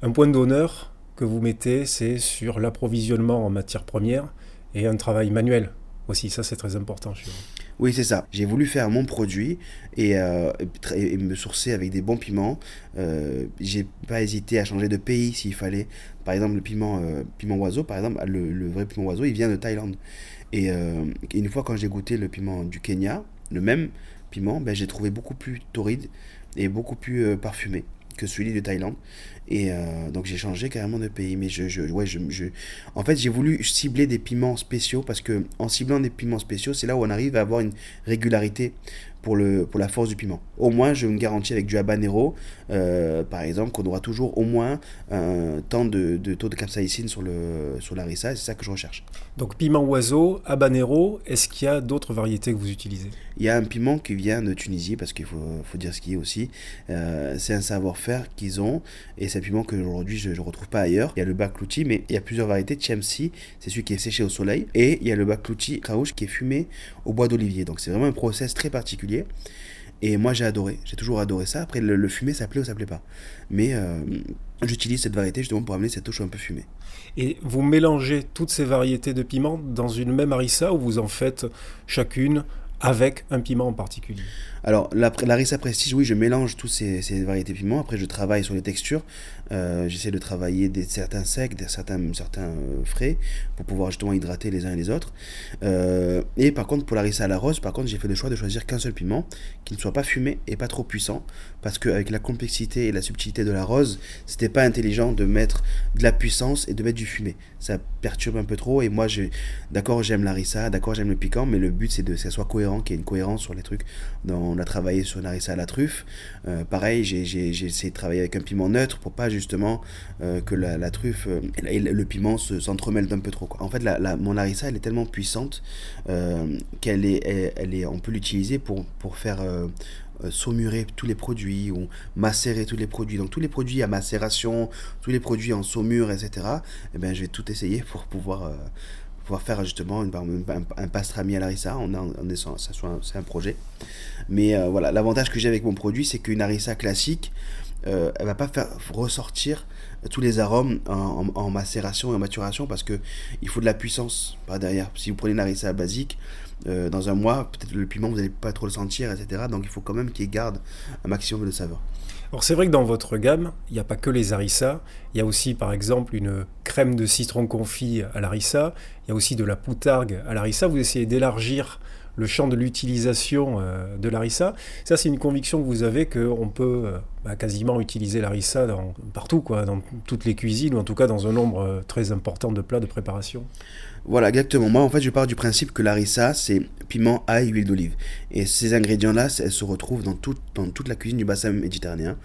Un point d'honneur que vous mettez, c'est sur l'approvisionnement en matières premières et un travail manuel aussi. Ça, c'est très important chez vous. Oui, c'est ça. J'ai voulu faire mon produit et, euh, me sourcer avec des bons piments. Euh, j'ai pas hésité à changer de pays s'il fallait. Par exemple, le piment, euh, piment oiseau, par exemple, le, le vrai piment oiseau, il vient de Thaïlande. Et une fois, quand j'ai goûté le piment du Kenya, le même piment, ben, j'ai trouvé beaucoup plus torride et beaucoup plus parfumé que celui de Thaïlande. Et euh, donc j'ai changé carrément de pays. Mais je, je, ouais, je, je- en fait, j'ai voulu cibler des piments spéciaux parce que en ciblant des piments spéciaux, c'est là où on arrive à avoir une régularité pour, le, pour la force du piment. Au moins, je me garantis avec du habanero, euh, par exemple, qu'on aura toujours au moins un temps de, de taux de capsaïcine sur, le, sur l'arissa. et C'est ça que je recherche. Donc piment oiseau, habanero, est-ce qu'il y a d'autres variétés que vous utilisez? Il y a un piment qui vient de Tunisie, parce qu'il faut, faut dire ce qui est aussi. Euh, c'est un savoir-faire qu'ils ont, et c'est un piment que aujourd'hui je ne retrouve pas ailleurs. Il y a le baklouti, mais il y a plusieurs variétés. Chemsi, c'est celui qui est séché au soleil, et il y a le baklouti kraouch qui est fumé au bois d'olivier. Donc c'est vraiment un process très particulier. Et moi j'ai adoré, j'ai toujours adoré ça. Après le, le fumé, ça plaît ou ça plaît pas. Mais euh, j'utilise cette variété justement pour amener cette touche un peu fumée. Et vous mélangez toutes ces variétés de piments dans une même harissa ou vous en faites chacune avec un piment en particulier? Alors, la, Larissa Prestige, oui, je mélange tous ces, ces variétés de piments. Après, je travaille sur les textures. Euh, J'essaie de travailler des, certains secs, des, certains, certains euh, frais, pour pouvoir justement hydrater les uns et les autres. Euh, et par contre, pour Larissa à la rose, par contre, j'ai fait le choix de choisir qu'un seul piment, qui ne soit pas fumé et pas trop puissant. Parce qu'avec la complexité et la subtilité de la rose, c'était pas intelligent de mettre de la puissance et de mettre du fumé. Ça perturbe un peu trop. Et moi, d'accord, j'aime Larissa, d'accord, j'aime le piquant, mais le but, c'est que ça soit cohérent, qu'il y ait une cohérence sur les trucs. Donc, on a travaillé sur une harissa à la truffe. Pareil, j'ai essayé de travailler avec un piment neutre pour pas justement euh, que la, truffe euh, et, le piment se- s'entremêlent un peu trop. En fait, la, mon harissa, elle est tellement puissante euh, qu'elle est, elle, est, on peut l'utiliser pour, faire saumurer tous les produits ou macérer tous les produits. Donc tous les produits à macération, tous les produits en saumure, etc. Eh ben, je vais tout essayer pour pouvoir... pouvoir faire justement un, pastrami à l'arissa. On a, on ça c'est un projet. Mais voilà, l'avantage que j'ai avec mon produit, c'est qu'une harissa classique, euh, elle va pas faire ressortir tous les arômes en, macération et en maturation parce que il faut de la puissance par derrière. Si vous prenez une harissa basique, euh, dans un mois, peut-être le piment, vous n'allez pas trop le sentir, etc. Donc il faut quand même qu'il garde un maximum de saveur. Alors c'est vrai que dans votre gamme, il n'y a pas que les harissa, il y a aussi par exemple une crème de citron confit à l'harissa, il y a aussi de la poutargue à l'harissa, vous essayez d'élargir le champ de l'utilisation euh, de l'harissa. Ça c'est une conviction que vous avez qu'on peut euh, bah, quasiment utiliser l'harissa dans- partout, quoi, dans toutes les cuisines, ou en tout cas dans un nombre euh, très important de plats de préparation. Voilà, exactement. Moi, en fait, je pars du principe que l'arissa, c'est piment, ail, huile d'olive. Et ces ingrédients-là, elles se retrouvent dans, dans toute la cuisine du bassin méditerranéen.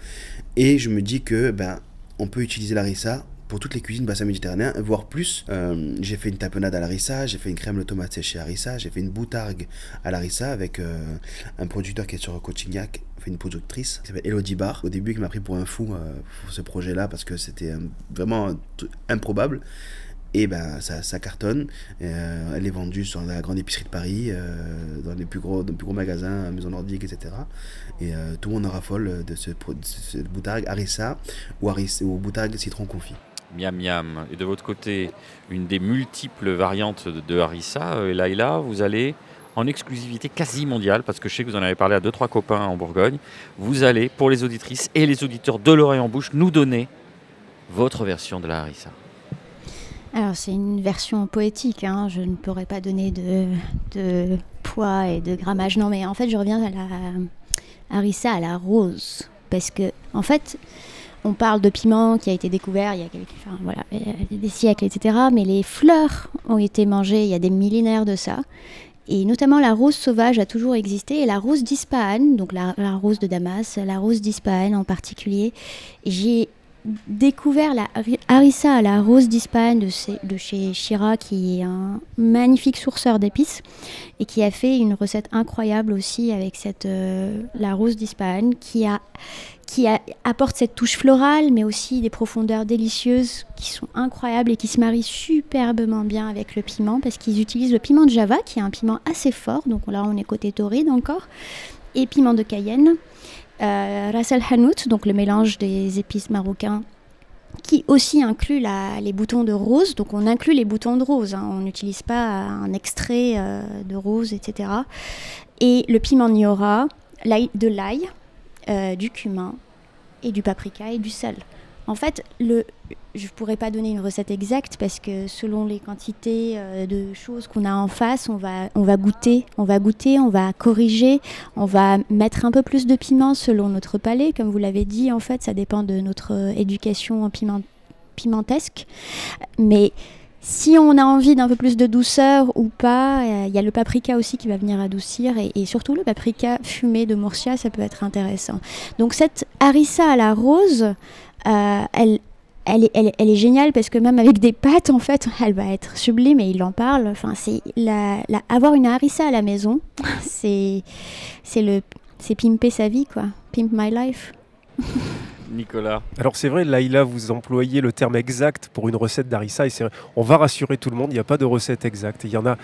Et je me dis que, ben, on peut utiliser l'arissa pour toutes les cuisines bassin méditerranéen, voire plus. Euh, j'ai fait une tapenade à l'arissa, j'ai fait une crème de tomate séchée à l'arissa, j'ai fait une boutargue à l'arissa avec euh, un producteur qui est sur Cochignac, fait une productrice qui s'appelle Elodie Bar. Au début, qui m'a pris pour un fou euh, pour ce projet-là parce que c'était vraiment improbable. Et ben ça, cartonne. Elle est vendue sur la grande épicerie de Paris, dans les plus gros, dans les plus gros magasins, Maison Nordique, etc. Et tout le monde en raffole de ce, de ce boutargue harissa ou, harissa, ou boutargue citron confit. Miam miam. Et de votre côté, une des multiples variantes de, harissa, euh, Laïla, vous allez en exclusivité quasi mondiale, parce que je sais que vous en avez parlé à deux trois copains en Bourgogne, vous allez, pour les auditrices et les auditeurs de l'oreille en bouche, nous donner votre version de la harissa. Alors c'est une version poétique, hein. je ne pourrais pas donner de, de poids et de grammage. Non mais en fait je reviens à la harissa à la rose. Parce que en fait on parle de piment qui a été découvert il y a, quelques, voilà, des siècles, etc. Mais les fleurs ont été mangées il y a des millénaires de ça. Et notamment la rose sauvage a toujours existé. Et la rose d'Ispahan, donc la, la rose de Damas, la rose d'Ispahan en particulier, j'ai découvert la hari- harissa à la rose d'Ispahan de, chez- Shira, qui est un magnifique sourceur d'épices et qui a fait une recette incroyable aussi avec cette, euh, la rose d'Ispahan qui, a, qui apporte cette touche florale mais aussi des profondeurs délicieuses qui sont incroyables et qui se marient superbement bien avec le piment parce qu'ils utilisent le piment de Java qui est un piment assez fort, donc là on est côté tauride encore, et piment de Cayenne Ras el Hanout, donc le mélange des épices marocains, qui aussi inclut la- les boutons de rose. Donc on inclut les boutons de rose, hein. on n'utilise pas un extrait euh, de rose, etc. Et le piment Niora, de l'ail, euh, du cumin et du paprika et du sel. En fait, je ne pourrais pas donner une recette exacte parce que selon les quantités euh, de choses qu'on a en face, on va, on va goûter, on va goûter, on va corriger, on va mettre un peu plus de piment selon notre palais. Comme vous l'avez dit, en fait, ça dépend de notre éducation en piment, pimentesque. Mais si on a envie d'un peu plus de douceur ou pas, euh, il y a le paprika aussi qui va venir adoucir et, et surtout le paprika fumé de Murcia, ça peut être intéressant. Donc cette harissa à la rose, elle, elle est, elle, est- elle est géniale parce que même avec des pâtes, en fait, elle va être sublime et il en parle. Enfin, c'est la, la- avoir une harissa à la maison, c'est c'est le c'est pimper sa vie quoi, pimp my life. Nicolas. Alors c'est vrai, Laïla, vous employez le terme exact pour une recette d'harissa et c'est vrai, on va rassurer tout le monde, il n'y a pas de recette exacte. Il y en a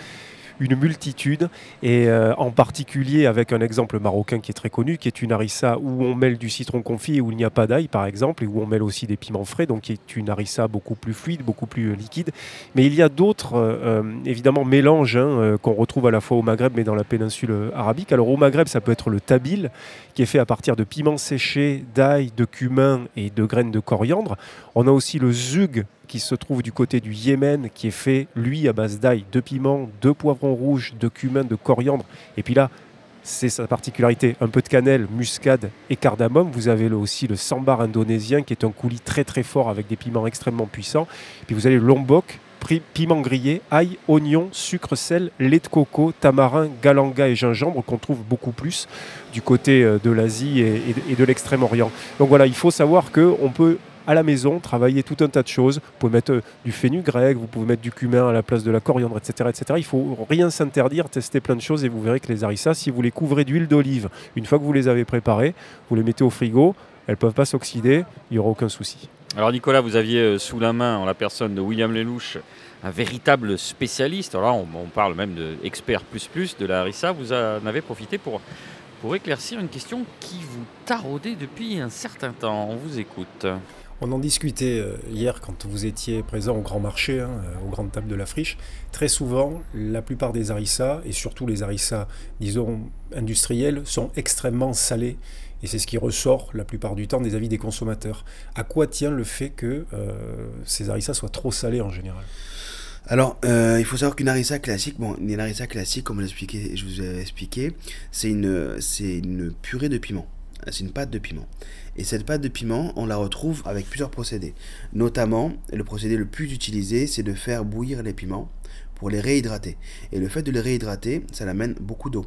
une multitude et euh, en particulier avec un exemple marocain qui est très connu, qui est une harissa où on mêle du citron confit et où il n'y a pas d'ail par exemple et où on mêle aussi des piments frais, donc qui est une harissa beaucoup plus fluide, beaucoup plus euh, liquide. Mais il y a d'autres euh, évidemment mélanges hein, qu'on retrouve à la fois au Maghreb mais dans la péninsule arabique. Alors au Maghreb ça peut être le tabil qui est fait à partir de piments séchés, d'ail, de cumin et de graines de coriandre. On a aussi le zug qui se trouve du côté du Yémen, qui est fait, lui, à base d'ail, de piment, de poivrons rouges, de cumin, de coriandre. Et puis là, c'est sa particularité, un peu de cannelle, muscade et cardamome. Vous avez aussi le sambar indonésien, qui est un coulis très très fort avec des piments extrêmement puissants. Puis vous avez le lombok, piment grillé, ail, oignon, sucre, sel, lait de coco, tamarin, galanga et gingembre qu'on trouve beaucoup plus du côté euh, de l'Asie et de l'Extrême-Orient. Donc voilà, il faut savoir qu'on peut à la maison travailler tout un tas de choses. Vous pouvez mettre euh, du fenugrec, vous pouvez mettre du cumin à la place de la coriandre, etc. etc. Il faut rien s'interdire, tester plein de choses et vous verrez que les harissas, si vous les couvrez d'huile d'olive, une fois que vous les avez préparées, vous les mettez au frigo, elles ne peuvent pas s'oxyder, il n'y aura aucun souci. Alors Nicolas, vous aviez euh, sous la main, en la personne de William Lelouch, un véritable spécialiste. Alors là, on, on parle même d'expert plus plus de la harissa. Vous en avez profité pour, pour éclaircir une question qui vous taraudait depuis un certain temps. On vous écoute. On en discutait euh, hier quand vous étiez présent au grand marché, hein, euh, aux grandes tables de la friche. Très souvent, la plupart des harissas, et surtout les harissas, disons, industriels, sont extrêmement salés. Et c'est ce qui ressort la plupart du temps des avis des consommateurs. À quoi tient le fait que euh, ces harissas soient trop salés en général? Alors, il faut savoir qu'une harissa classique, bon, une harissa classique, comme je, vous ai expliqué, c'est une, une purée de piment. C'est une pâte de piment. Et cette pâte de piment, on la retrouve avec plusieurs procédés. Notamment, le procédé le plus utilisé, c'est de faire bouillir les piments pour les réhydrater. Et le fait de les réhydrater, ça amène beaucoup d'eau.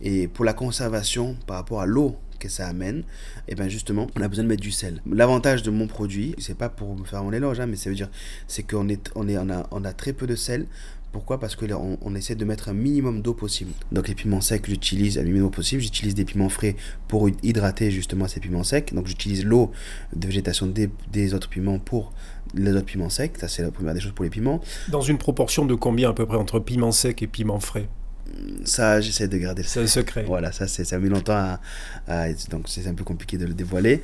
Et pour la conservation par rapport à l'eau que ça amène, et bien justement, on a besoin de mettre du sel. L'avantage de mon produit, c'est pas pour me faire mon éloge, hein, mais ça veut dire, c'est qu'on a très peu de sel. Pourquoi? Parce que essaie de mettre un minimum d'eau possible. Donc les piments secs, j'utilise un minimum possible. J'utilise des piments frais pour hydrater justement ces piments secs. Donc j'utilise l'eau de végétation des, des autres piments pour les autres piments secs. Ça c'est la première des choses pour les piments. Dans une proportion de combien à peu près entre piment sec et piment frais? Ça, j'essaie de garder C'est un secret. Voilà, ça, c'est, ça a mis longtemps à, à- donc c'est un peu compliqué de le dévoiler.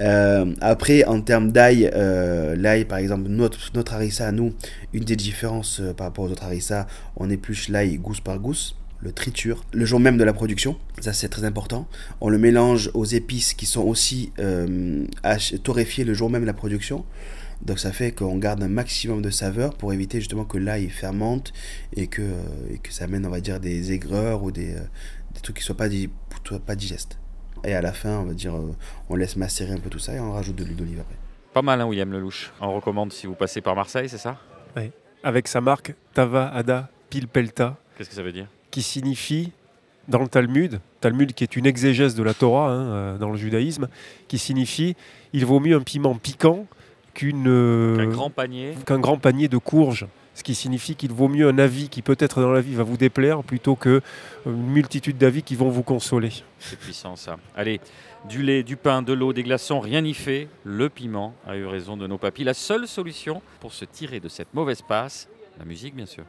Euh, après, en termes d'ail, euh, l'ail, par exemple, notre, notre harissa, nous, une des différences euh, par rapport aux autres harissa, on épluche l'ail gousse par gousse, le triture, le jour même de la production, ça c'est très important. On le mélange aux épices qui sont aussi euh, torréfiées le jour même de la production. Donc ça fait qu'on garde un maximum de saveur pour éviter justement que l'ail fermente et que, euh, et que ça amène, on va dire, des aigreurs ou des, euh, des trucs qui ne soient pas, di- pas digestes. Et à la fin, on va dire, euh, on laisse macérer un peu tout ça et on rajoute de l'huile d'olive après. Pas mal, hein, William Lelouch. On recommande si vous passez par Marseille, c'est ça? Ouais. Avec sa marque Tava Ada Pilpelta, Qu'est-ce que ça veut dire? Qui signifie dans le Talmud, Talmud qui est une exégèse de la Torah hein, dans le judaïsme, qui signifie il vaut mieux un piment piquant qu'une euh, Un grand panier. qu'un grand panier de courges. Ce qui signifie qu'il vaut mieux un avis qui peut-être dans la vie va vous déplaire plutôt que une multitude d'avis qui vont vous consoler. C'est puissant ça. Allez, du lait, du pain, de l'eau, des glaçons, rien n'y fait. Le piment a eu raison de nos papis. La seule solution pour se tirer de cette mauvaise passe, la musique bien sûr.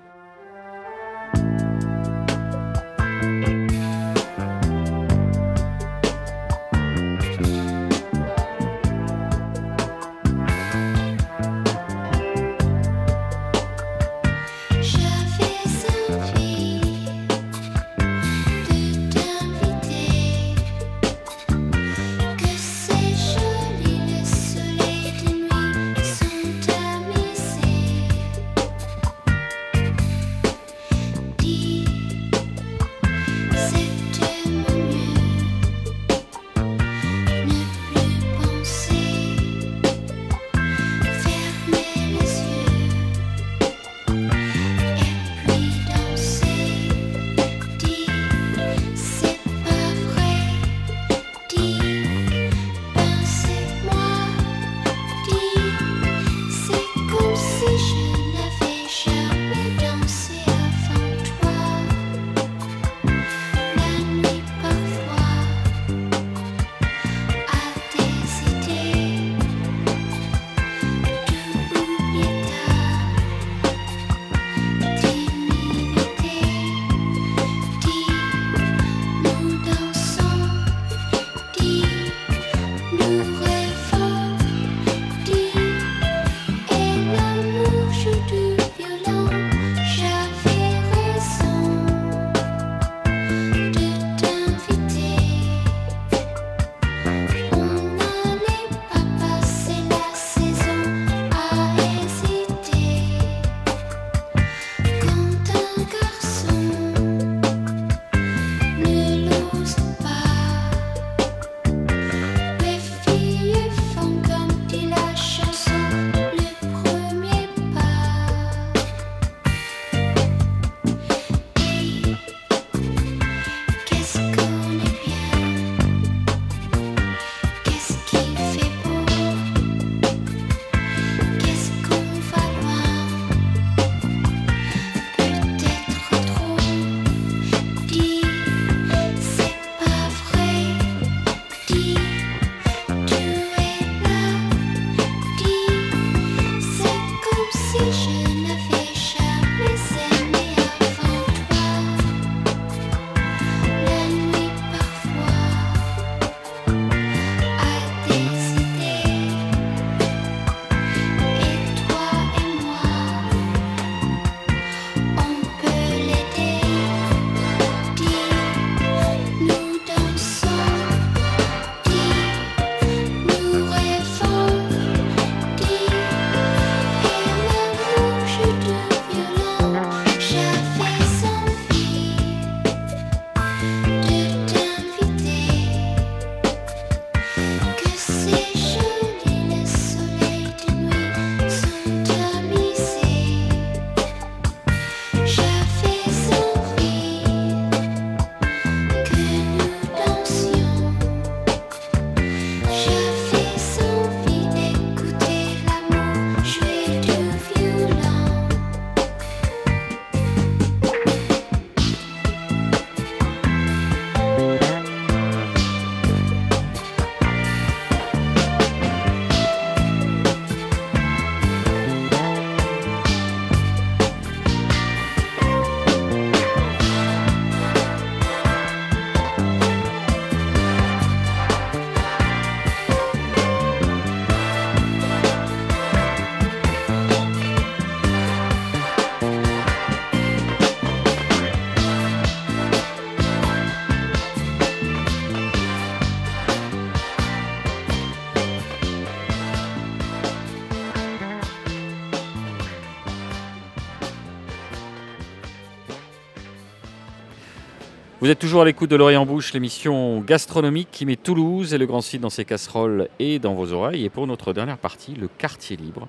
Vous êtes toujours à l'écoute de l'Orient en Bouche, l'émission gastronomique qui met Toulouse et le Grand Sud dans ses casseroles et dans vos oreilles. Et pour notre dernière partie, le quartier libre,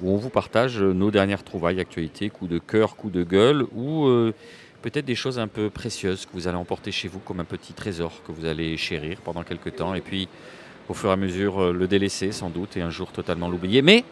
où on vous partage nos dernières trouvailles, actualités, coups de cœur, coups de gueule, ou euh, peut-être des choses un peu précieuses que vous allez emporter chez vous comme un petit trésor que vous allez chérir pendant quelques temps. Et puis, au fur et à mesure, euh, le délaisser sans doute et un jour totalement l'oublier. Mais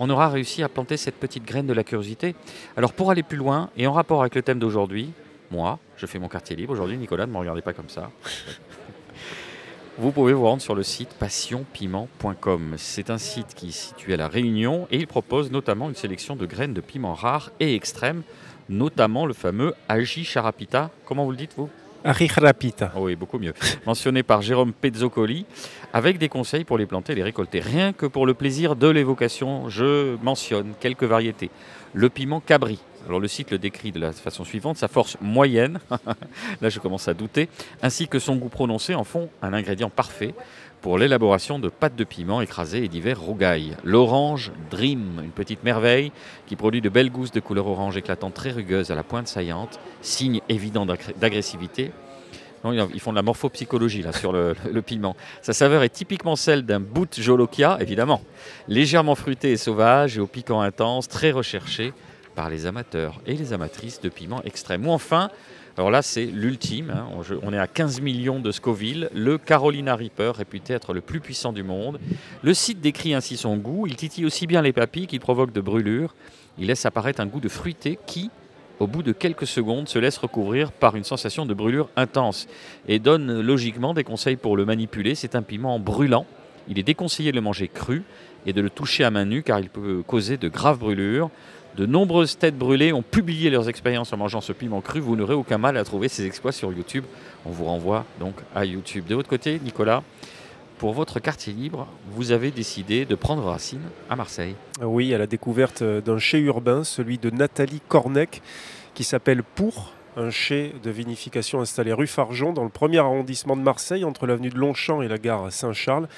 on aura réussi à planter cette petite graine de la curiosité. Alors pour aller plus loin et en rapport avec le thème d'aujourd'hui, moi, je fais mon quartier libre aujourd'hui. Nicolas, ne me regardez pas comme ça. Vous pouvez vous rendre sur le site passionpiment.com. C'est un site qui est situé à La Réunion et il propose notamment une sélection de graines de piment rares et extrêmes, notamment le fameux Agi Charapita. Comment vous le dites, vous? Ajicharapita. oui, beaucoup mieux. Mentionné par Jérôme Pezzocoli, avec des conseils pour les planter et les récolter. Rien que pour le plaisir de l'évocation, je mentionne quelques variétés. Le piment cabri. Le site le décrit de la façon suivante, sa force moyenne, là je commence à douter, ainsi que son goût prononcé en font un ingrédient parfait pour l'élaboration de pâtes de piment écrasées et divers rougailles. L'orange Dream, une petite merveille qui produit de belles gousses de couleur orange éclatante très rugueuse à la pointe saillante, signe évident d'agressivité. Ils font de la morphopsychologie là sur le, le piment. Sa saveur est typiquement celle d'un bout jolokia, évidemment, légèrement fruité et sauvage et au piquant intense, très recherché par les amateurs et les amatrices de piment extrême. Ou enfin, alors là c'est l'ultime, hein, on est à 15 millions de Scoville, le Carolina Reaper, réputé être le plus puissant du monde. Le site décrit ainsi son goût, il titille aussi bien les papilles qu'il provoque de brûlures. Il laisse apparaître un goût de fruité qui, au bout de quelques secondes, se laisse recouvrir par une sensation de brûlure intense et donne logiquement des conseils pour le manipuler. C'est un piment brûlant. Il est déconseillé de le manger cru et de le toucher à main nue car il peut causer de graves brûlures. De nombreuses têtes brûlées ont publié leurs expériences en mangeant ce piment cru. Vous n'aurez aucun mal à trouver ces exploits sur YouTube. On vous renvoie donc à YouTube. De votre côté, Nicolas, pour votre quartier libre, vous avez décidé de prendre racine à Marseille. Oui, à la découverte d'un chai urbain, celui de Nathalie Cornec, qui s'appelle Pour, un chai de vinification installé rue Farjon, dans le premier arrondissement de Marseille, entre l'avenue de Longchamp et la gare Saint-Charles.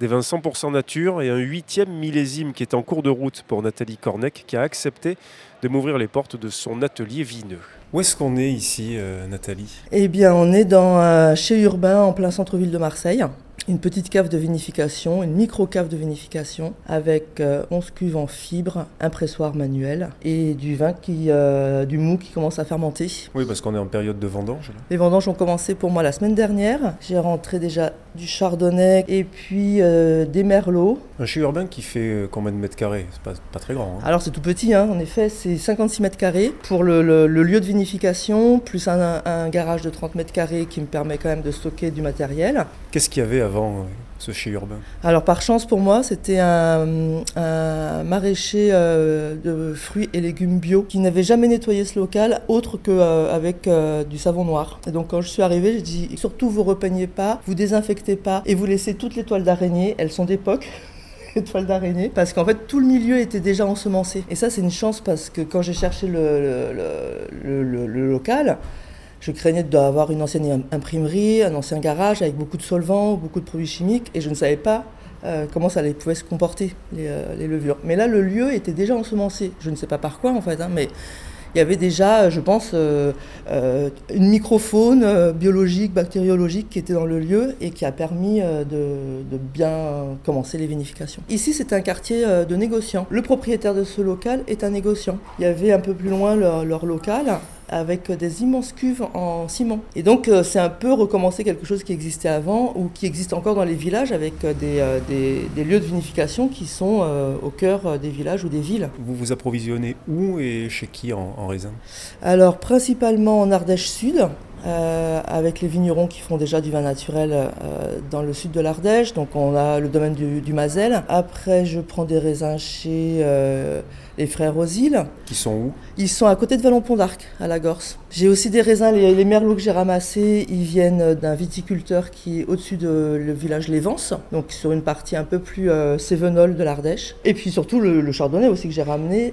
Des vins 100% nature et un huitième millésime qui est en cours de route pour Nathalie Cornec, qui a accepté de m'ouvrir les portes de son atelier vineux. Où est-ce qu'on est ici, euh, Nathalie? Eh bien, on est dans un chez urbain en plein centre-ville de Marseille. Une petite cave de vinification, une micro-cave de vinification avec euh, 11 cuves en fibre, un pressoir manuel et du vin qui, euh, du mou qui commence à fermenter. Oui, parce qu'on est en période de vendange. là. Les vendanges ont commencé pour moi la semaine dernière. J'ai rentré déjà du chardonnay et puis euh, des merlots. Un chai urbain qui fait euh, combien de mètres carrés? C'est pas, pas très grand. hein. Alors c'est tout petit, hein, en effet, c'est 56 mètres carrés pour le, le- le lieu de vinification, plus un, un garage de 30 mètres carrés qui me permet quand même de stocker du matériel. Qu'est-ce qu'il y avait avant euh, ce chai urbain Alors par chance pour moi, c'était un, maraîcher euh, de fruits et légumes bio qui n'avait jamais nettoyé ce local autre qu'avec du savon noir. Et donc quand je suis arrivée, j'ai dit surtout vous repeignez pas, vous désinfectez pas et vous laissez toutes les toiles d'araignée, elles sont d'époque. les toiles d'araignée parce qu'en fait tout le milieu était déjà ensemencé et ça c'est une chance parce que quand j'ai cherché le- le local je craignais d'avoir une ancienne im- imprimerie, un ancien garage avec beaucoup de solvants, beaucoup de produits chimiques, et je ne savais pas euh, comment ça pouvait se comporter, les, euh, les levures. Mais là, le lieu était déjà ensemencé. Je ne sais pas par quoi, en fait, hein, mais il y avait déjà, je pense, euh, euh, une microfaune euh, biologique, bactériologique qui était dans le lieu et qui a permis euh, de, bien commencer les vinifications. Ici, c'est un quartier euh, de négociants. Le propriétaire de ce local est un négociant. Il y avait un peu plus loin leur local avec des immenses cuves en ciment. Et donc, euh, c'est un peu recommencer quelque chose qui existait avant ou qui existe encore dans les villages avec euh, des, euh, des- des lieux de vinification qui sont au cœur des villages ou des villes. Vous vous approvisionnez où et chez qui en, en raisin? Alors, principalement en Ardèche Sud, euh, avec les vignerons qui font déjà du vin naturel euh, dans le sud de l'Ardèche. Donc, on a le domaine du, du Mazel. Après, je prends des raisins chez euh, les frères Osil. Qui sont où? Ils sont à côté de Vallon-Pont d'Arc, à la Gorse. J'ai aussi des raisins, les, les merlots que j'ai ramassés, ils viennent d'un viticulteur qui est au-dessus de le village Les Vences, donc sur une partie un peu plus sévenole de l'Ardèche. Et puis surtout le, le chardonnay aussi que j'ai ramené,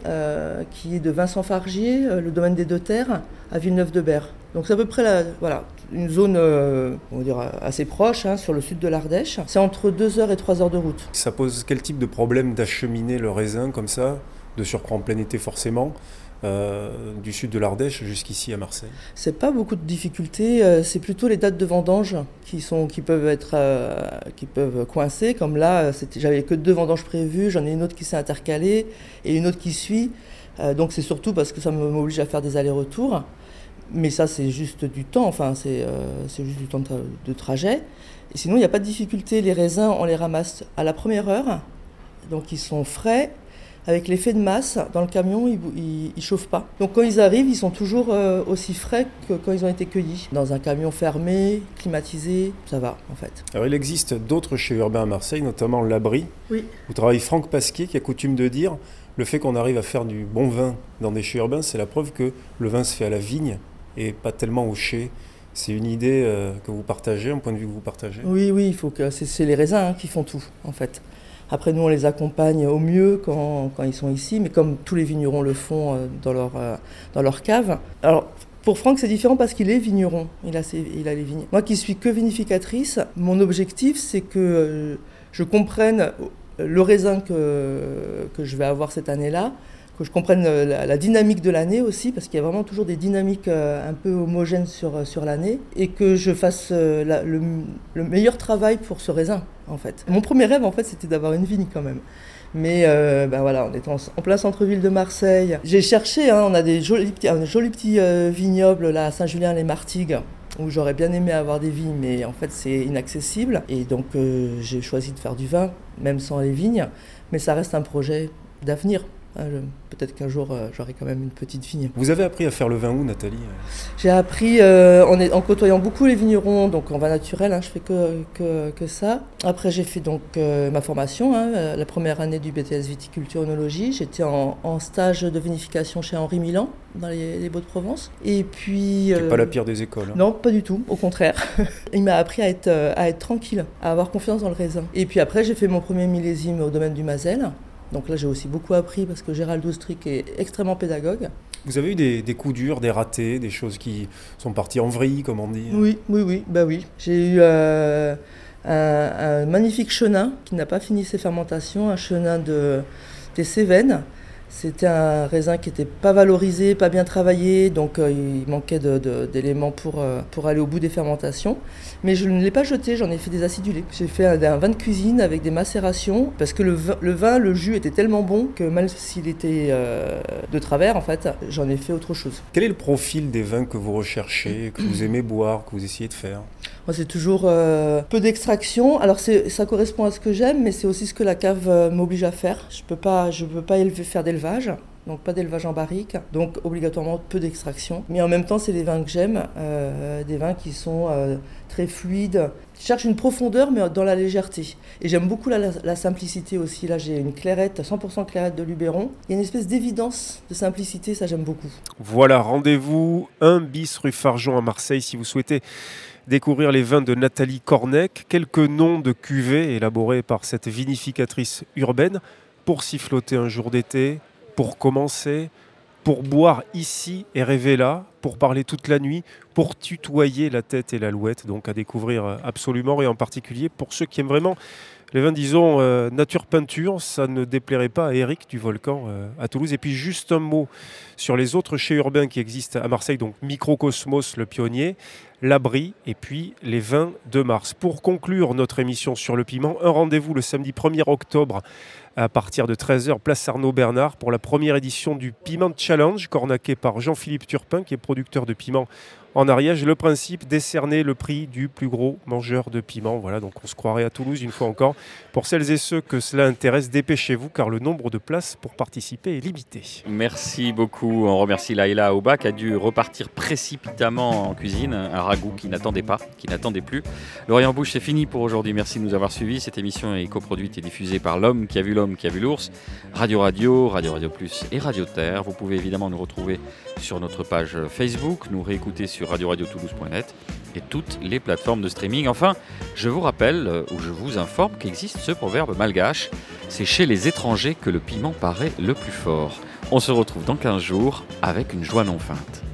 qui est de Vincent Fargier, le domaine des Deux Terres, à Villeneuve-de-Berre. Donc c'est à peu près la, voilà, une zone euh, on va dire, assez proche hein, sur le sud de l'Ardèche. C'est entre 2 heures et 3 heures de route. Ça pose quel type de problème d'acheminer le raisin comme ça, de surcroît en plein été forcément, euh, du sud de l'Ardèche jusqu'ici à Marseille? C'est pas beaucoup de difficultés, euh, c'est plutôt les dates de vendange qui, sont, qui, peuvent, être, euh, qui peuvent coincer. Comme là, j'avais que deux vendanges prévues, j'en ai une autre qui s'est intercalée et une autre qui suit. Donc c'est surtout parce que ça me- m'oblige à faire des allers-retours. Mais ça, c'est juste du temps, enfin, c'est euh, c'est juste du temps de, tra- de trajet. Et sinon, il n'y a pas de difficulté. Les raisins, on les ramasse à la première heure. Donc ils sont frais. Avec l'effet de masse, dans le camion, ils, ils chauffent pas. Donc quand ils arrivent, ils sont toujours euh, aussi frais que quand ils ont été cueillis. Dans un camion fermé, climatisé, ça va en fait. Alors il existe d'autres chais urbains à Marseille, notamment l'Abri, Oui. où travaille Franck Pasquier qui a coutume de dire le fait qu'on arrive à faire du bon vin dans des chais urbains, c'est la preuve que le vin se fait à la vigne et pas tellement au. C'est une idée euh, que vous partagez, un point de vue que vous partagez? Oui, oui, il faut que c'est c'est les raisins hein, qui font tout en fait. Après, nous, on les accompagne au mieux quand, quand ils sont ici, mais comme tous les vignerons le font euh, dans leur, euh, dans leur cave. Alors, pour Franck, c'est différent parce qu'il est vigneron, il a, ses- il a les vignes. Moi qui suis que vinificatrice, mon objectif, c'est que euh, je comprenne le raisin que, que je vais avoir cette année-là, que je comprenne euh, la, dynamique de l'année aussi, parce qu'il y a vraiment toujours des dynamiques euh, un peu homogènes sur, euh, sur l'année, et que je fasse le, le meilleur travail pour ce raisin, en fait. Mon premier rêve, en fait, c'était d'avoir une vigne quand même. Mais ben voilà, on est en, en plein centre-ville de Marseille. J'ai cherché, hein, on a des jolis petits, un joli petit vignoble là à Saint-Julien-les-Martigues où j'aurais bien aimé avoir des vignes, mais en fait c'est inaccessible. Et donc j'ai choisi de faire du vin, même sans les vignes. Mais ça reste un projet d'avenir. Je- Peut-être qu'un jour euh, j'aurai quand même une petite vigne. Vous avez appris à faire le vin où, Nathalie J'ai appris euh, en, côtoyant beaucoup les vignerons, donc en vin naturel, hein, je fais que, que, que ça. Après, j'ai fait donc euh, ma formation, hein, euh, la première année du BTS viticulture œnologie. J'étais en, en stage de vinification chez Henri Milan, dans les, les Baux-de-Provence. Et puis. Euh, pas la pire des écoles. hein. non, pas du tout, au contraire. Il m'a appris à être, euh, à être tranquille, à avoir confiance dans le raisin. Et puis après, j'ai fait mon premier millésime au domaine du Mazel. Donc là, j'ai aussi beaucoup appris parce que Gérald Oustric est extrêmement pédagogue. Vous avez eu des, des coups durs, des ratés, des choses qui sont parties en vrille, comme on dit Oui, oui, oui, bah oui. J'ai eu euh, un, un magnifique chenin qui n'a pas fini ses fermentations, un chenin de, des Cévennes. C'était un raisin qui n'était pas valorisé, pas bien travaillé, donc euh, il manquait d'éléments pour, euh, pour aller au bout des fermentations. Mais je ne l'ai pas jeté, j'en ai fait des acidulés. J'ai fait un, un vin de cuisine avec des macérations, parce que le vin, le, vin, le jus était tellement bon que même s'il était euh, de travers, en fait, j'en ai fait autre chose. Quel est le profil des vins que vous recherchez, que vous aimez boire, que vous essayez de faire? C'est toujours euh, peu d'extraction. Alors, ça correspond à ce que j'aime, mais c'est aussi ce que la cave euh, m'oblige à faire. Je peux pas, je peux pas faire d'élevage. Donc pas d'élevage en barrique, donc obligatoirement peu d'extraction. Mais en même temps, c'est des vins que j'aime, euh, des vins qui sont très fluides. Je cherche une profondeur, mais dans la légèreté. Et j'aime beaucoup la, la simplicité aussi. Là, j'ai une clairette, 100% clairette de Luberon. Il y a une espèce d'évidence de simplicité, ça j'aime beaucoup. Voilà, rendez-vous 1 bis rue Fargeon à Marseille si vous souhaitez découvrir les vins de Nathalie Cornec. Quelques noms de cuvées élaborés par cette vinificatrice urbaine pour siffloter un jour d'été, pour commencer, pour boire ici et rêver là, pour parler toute la nuit, pour tutoyer la tête et l'alouette. Donc à découvrir absolument et en particulier pour ceux qui aiment vraiment les vins, disons, euh, nature peinture, ça ne déplairait pas à Eric du Volcan euh, à Toulouse. Et puis juste un mot sur les autres chais urbains qui existent à Marseille, donc Microcosmos, le pionnier, l'Abri et puis les vins de mars. Pour conclure notre émission sur le piment, un rendez-vous le samedi 1er octobre à partir de 13h, place Arnaud Bernard pour la première édition du Piment Challenge, cornaqué par Jean-Philippe Turpin, qui est producteur de piment en Ariège. Le principe, décerner le prix du plus gros mangeur de piment. Voilà, donc on se croirait à Toulouse une fois encore. Pour celles et ceux que cela intéresse, dépêchez-vous car le nombre de places pour participer est limité. Merci beaucoup. On remercie Laïla Aouba qui a dû repartir précipitamment en cuisine. Un ragoût qui n'attendait pas, qui n'attendait plus. L'Orient Bouche, c'est fini pour aujourd'hui. Merci de nous avoir suivis. Cette émission est coproduite et diffusée par l'homme qui a vu l'homme qui a vu l'ours. Radio Radio, Radio Radio Plus et Radio Terre. Vous pouvez évidemment nous retrouver sur notre page Facebook, nous réécouter radio-radio-toulouse.net et toutes les plateformes de streaming. Enfin, je vous rappelle euh, ou je vous informe qu'existe ce proverbe malgache c'est chez les étrangers que le piment paraît le plus fort. On se retrouve dans 15 jours avec une joie non feinte.